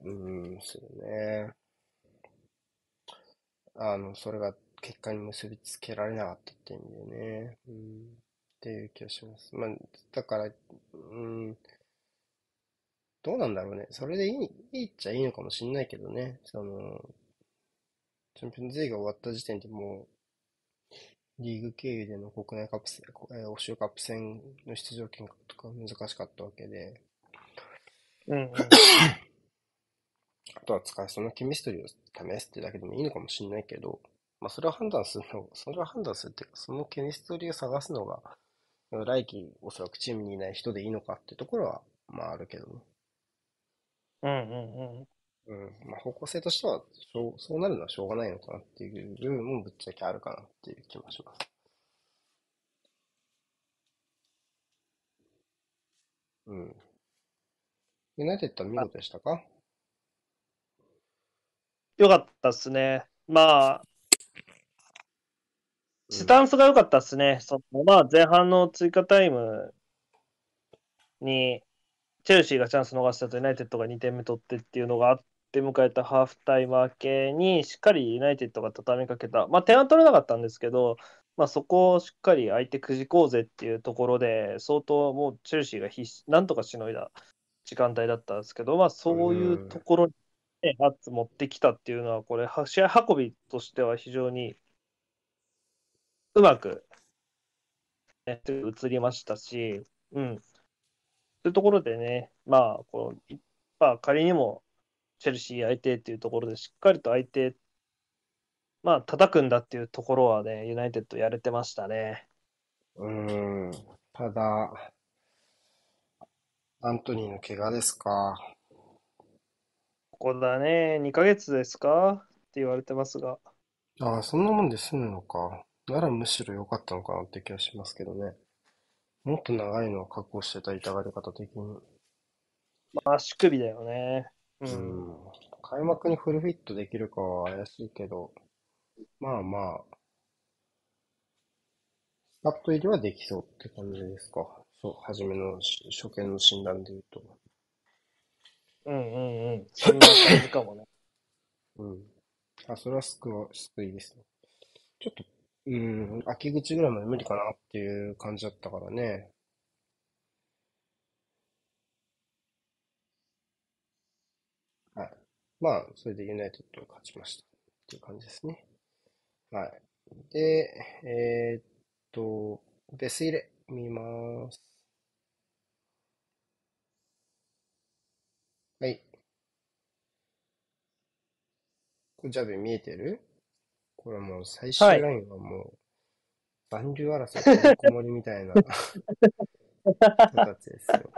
うん、するね。あの、それが結果に結びつけられなかったっていう意味でね。うん、っていう気がします。まあ、だから、うん、どうなんだろうね。それでいい、いいっちゃいいのかもしんないけどね。その、チャンピオンズリーグが終わった時点でもう、リーグ経由での国内カップ戦、えー欧州カップ戦の出場権獲得が難しかったわけで、うんうん、あとは使いそのケミストリーを試すってだけでもいいのかもしれないけど、まあそれを判断するの、<laughs> それを判断するっていうか、そのケミストリーを探すのが、来季おそらくチームにいない人でいいのかっていうところは、まああるけどね。うんうんうん。うん。まあ方向性としては、しょうそうなるのはしょうがないのかなっていう部分もぶっちゃけあるかなっていう気もします。うん。ユナイテッドは見事でしたか？よかったっすね。まあ、うんスタンスが良かったっすね。そのまあ、前半の追加タイムに、チェルシーがチャンス逃したとユナイテッドが2点目取ってっていうのがあって、迎えたハーフタイム明けに、しっかりユナイテッドが畳みかけた。まあ、点は取れなかったんですけど、まあ、そこをしっかり相手くじこうぜっていうところで、相当もうチェルシーが必死、なんとかしのいだ時間帯だったんですけど、まあ、そういうところに、ね、アッツ持ってきたっていうのは、これ、試合運びとしては非常にうまく、ね、映りましたし、うん。そういうところでね、まあ、このいまあ、仮にもチェルシー相手っていうところで、しっかりと相手、まあ、叩くんだっていうところはね、ユナイテッドやれてましたね。うーん。ただ、アントニーの怪我ですか。ここだね、2ヶ月ですか？って言われてますが。ああ、そんなもんで済むのか。ならむしろ良かったのかなって気がしますけどね。もっと長いのを確保してた痛がり方的に。まあ、足首だよね。う。うんん。開幕にフルフィットできるかは怪しいけど、まあまあ、スタット入りはできそうって感じですか。そう、初めのし初見の診断で言うと。うんうんうん。そんな感じかもね。<laughs> うん。あ、それは救わ、救いですね。ちょっと、うん、秋口ぐらいまで無理かなっていう感じだったからね。はい。まあ、それでユナイテッドが勝ちましたっていう感じですね。はい。で、えーっと、ベス入れ見ます。はい。これジャブ見えてる？これもう最終はいラインはもう残留争いこ盛りみたいな形ですよ。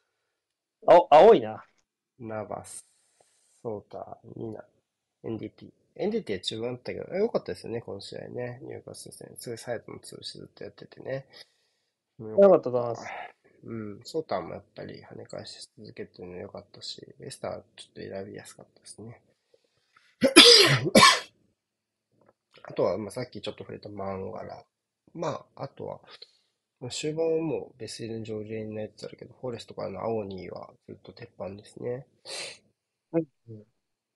<laughs> 青青いな。ナバス、ソータ、ニナ、NDT。NDT は中盤だったけど、良かったですよね、この試合ね。ニューカッスル戦。すごいサイドの通しずっとやっててね。良よかったと思います。うん、ソーターもやっぱり跳ね返し続けてるの良かったし、ベスターはちょっと選びやすかったですね。<laughs> あとは、まあ、さっきちょっと触れたマンガラ。まあ、あとは、まあ終盤はもうベス入り上限になってたけど、フォレストからの青にはずっと鉄板ですね。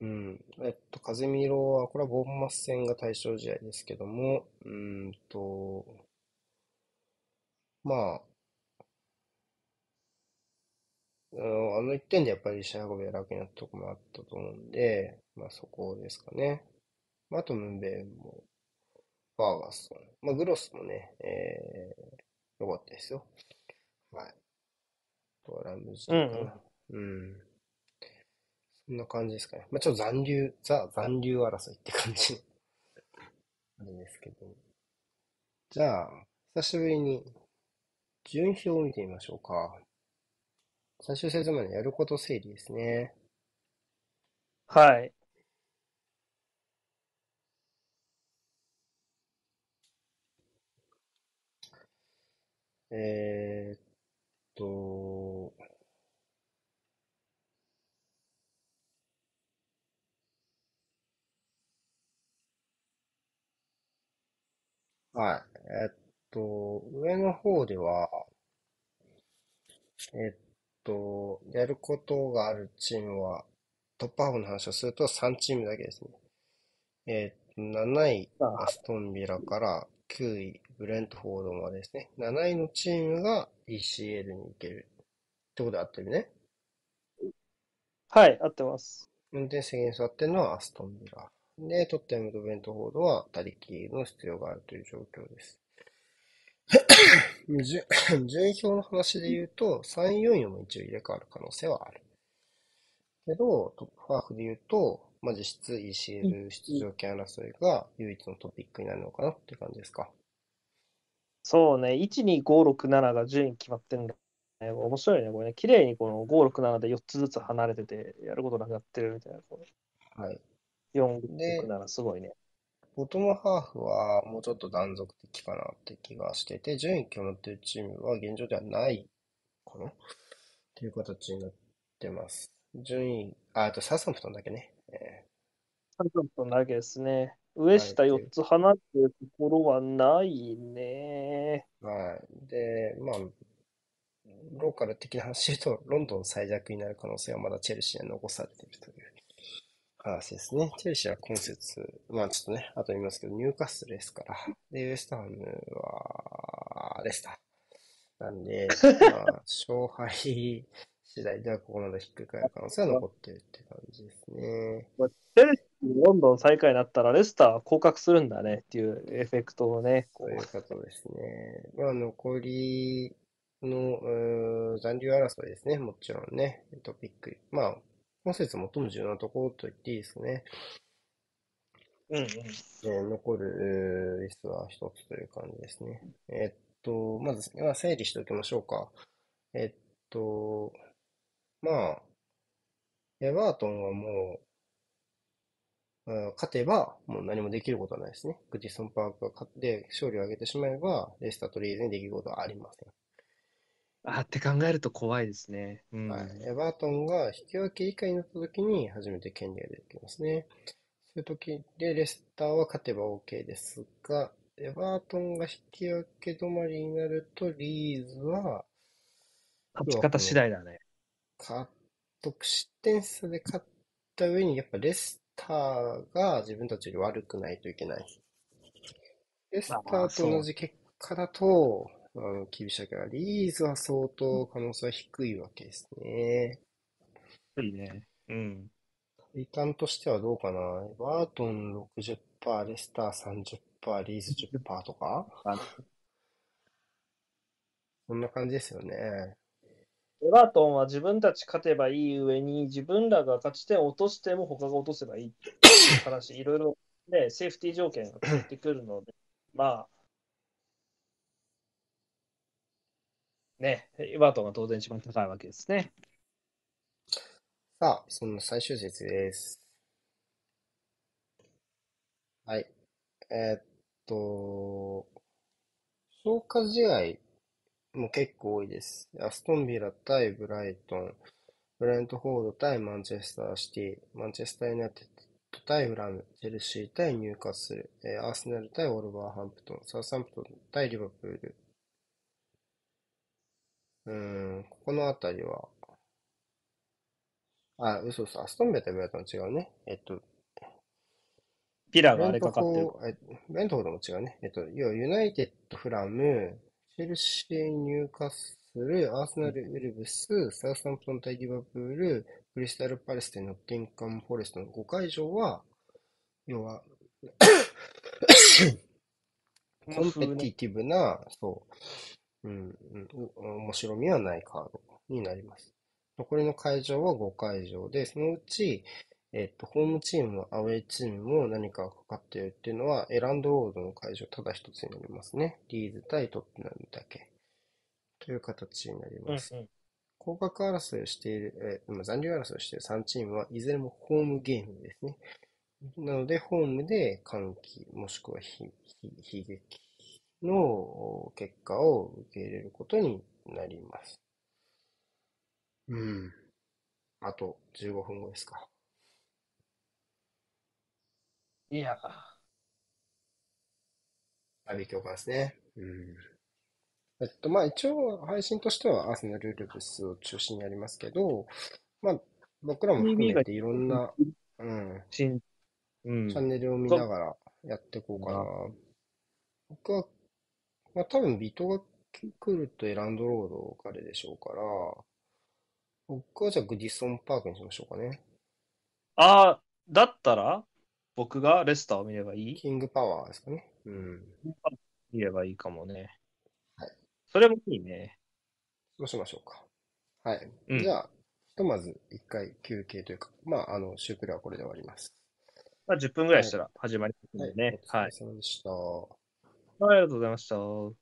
うん。えっと、カゼミロは、これはボンマス戦が対象試合ですけども、うーんと、まあ、あの、あの一点でやっぱり試合運びが楽になったところもあったと思うんで、まあそこですかね。まあ、あとムンベイも、ファーガソン、まあグロスもね、えー、よかったですよ。はい。あとはラムジーかな。うん。そんな感じですかね。まあちょっと残留、ザ残留争いって感じのあれですけど。じゃあ、久しぶりに順位表を見てみましょうか。最終節までやること整理ですね。はい。えーっと、はい。えっと、上の方では、えっと、やることがあるチームは、トップハーフの話をすると3チームだけですね。えっと、7位、あアストンビラから9位、ブレントフォードまでですね。7位のチームが ECL に行ける。ってことで合ってるね。はい、合ってます。運転席に座ってるのはアストンビラ。で、トッテナムとブレントフォードは他力の必要があるという状況です。<coughs> 順 <coughs> 順位表の話で言うと、3位、4位も一応入れ替わる可能性はある。けど、トップハーフで言うと、まあ、実質 ECL 出場権争いが唯一のトピックになるのかなっていう感じですか。そうね、1、2、5、6、7が順位決まってるんだ。ね、面白いね、これね。綺麗にこの5、6、7で4つずつ離れてて、やることなくなってるみたいな。こはい。う4、で6、7、すごいね。ボトムハーフはもうちょっと断続的かなって気がしてて、順位決まってるチームは現状ではないかなっていう形になってます。順位、あ、あとサウサンプトンだけね。えサントントンだけですね。上下4つ離れてるところはないね。ーはい。で、まあ、ローカル的な話で言うと、ロンドン最弱になる可能性はまだチェルシーには残されているという話ですね。チェルシーは今節、まあちょっとね、あと言いますけど、ニューカッスルですから。で、ウエストハムは、レスター。なんで、<laughs> まあ、勝敗次次第ではここまでひっくり返る可能性は残ってるって感じですね。チェルシー、ロンドン最下位になったら、レスターは降格するんだねっていうエフェクトをね、こそういうことですね。まあ、残りの、残留争いですね。もちろんね。トピック。まあ、今節最も重要なところと言っていいですね。う、うんうん、えー残るリストは一つという感じですね。えっと、まず、まあ、整理しておきましょうか。えっと、まあ、エバートンはもう、うん勝てばもう何もできることはないですね。グディソンパークが勝って勝利を挙げてしまえば、レスターとリーズにできることはありません。あって考えると怖いですね。うん。はい。エバートンが引き分け以下になった時に初めて権利が出てきますね。そういう時でレスターは勝てば OK ですが、エバートンが引き分け止まりになるとリーズは勝ち方次第だね。獲得失点差で勝った上にやっぱレスターが自分たちより悪くないといけない。レスターと同じ結果だと、あの厳しいわけだ。リーズは相当可能性は低いわけですね。いいね。うん。リターンとしてはどうかなエバートン60%、レスター30%、リーズ10%とかあそんな感じですよね。エバートンは自分たち勝てばいい上に、自分らが勝ち点を落としても他が落とせばいいっていう話、いろいろね、セーフティー条件がついてくるので、<laughs> まあ、ね、エバートンが当然一番高いわけですね。さあ、そんな最終節です。はい。えーっと、消化試合も結構多いです。アストンビラ対ブライトン、ブレントフォード対マンチェスターシティ、マンチェスターユナイテッド対フラム、チェルシー対ニューカッスル、えーアーセナル対ウォルバーハンプトン、サウサンプトン対リバプール。うーん、ここのあたりは、あ、嘘嘘、アストンビラ対ブライトンは違うね。えっと、ヴィラがあれかかってる。フォー、えブレントフォードも違うね。えっと、要はユナイテッド、フラム、チェルシー、ニューカッスル、アーセナル、ウルブス、サウスタンプトン対リバプール、クリスタルパレス対ノッティンカム・フォレストの5会場は、要は、コンペティティブな、そう、うん、うん、う面白みはないカードになります。残りの会場は5会場で、そのうち、えっと、ホームチームもアウェイチームも何かがかかっているっていうのは、エランドロードの会場ただ一つになりますね。リーズ対トッテナムだけ。という形になりうんます。降格争いをしている、えー、まあ残留争いをしている3チームはいずれもホームゲームですね。なので、ホームで歓喜、もしくは悲劇のお結果を受け入れることになります。うん。あと15分後ですか。いや、阿部教官ですね。うん。えっと、まあ一応配信としてはアーセナル・ルブスを中心にやりますけど、まあ僕らも含めていろんな、うん、新、うんチャンネルを見ながらやっていこうかな。僕は、まあ多分ビートが来るとエランドロードからでしょうから、僕はじゃあグディソンパークにしましょうかね。ああ、だったら、僕がレスターを見ればいい？キングパワーですかね。うん。見ればいいかもね。はい。それもいいね。そうしましょうか。はい。うんじゃあ、ひとまず一回休憩というか、まあ、あの、シュープレはこれで終わります。まあ、10分ぐらいしたら始まりますはい。のでね。はい。お疲れ様でした。はい、ありがとうございました。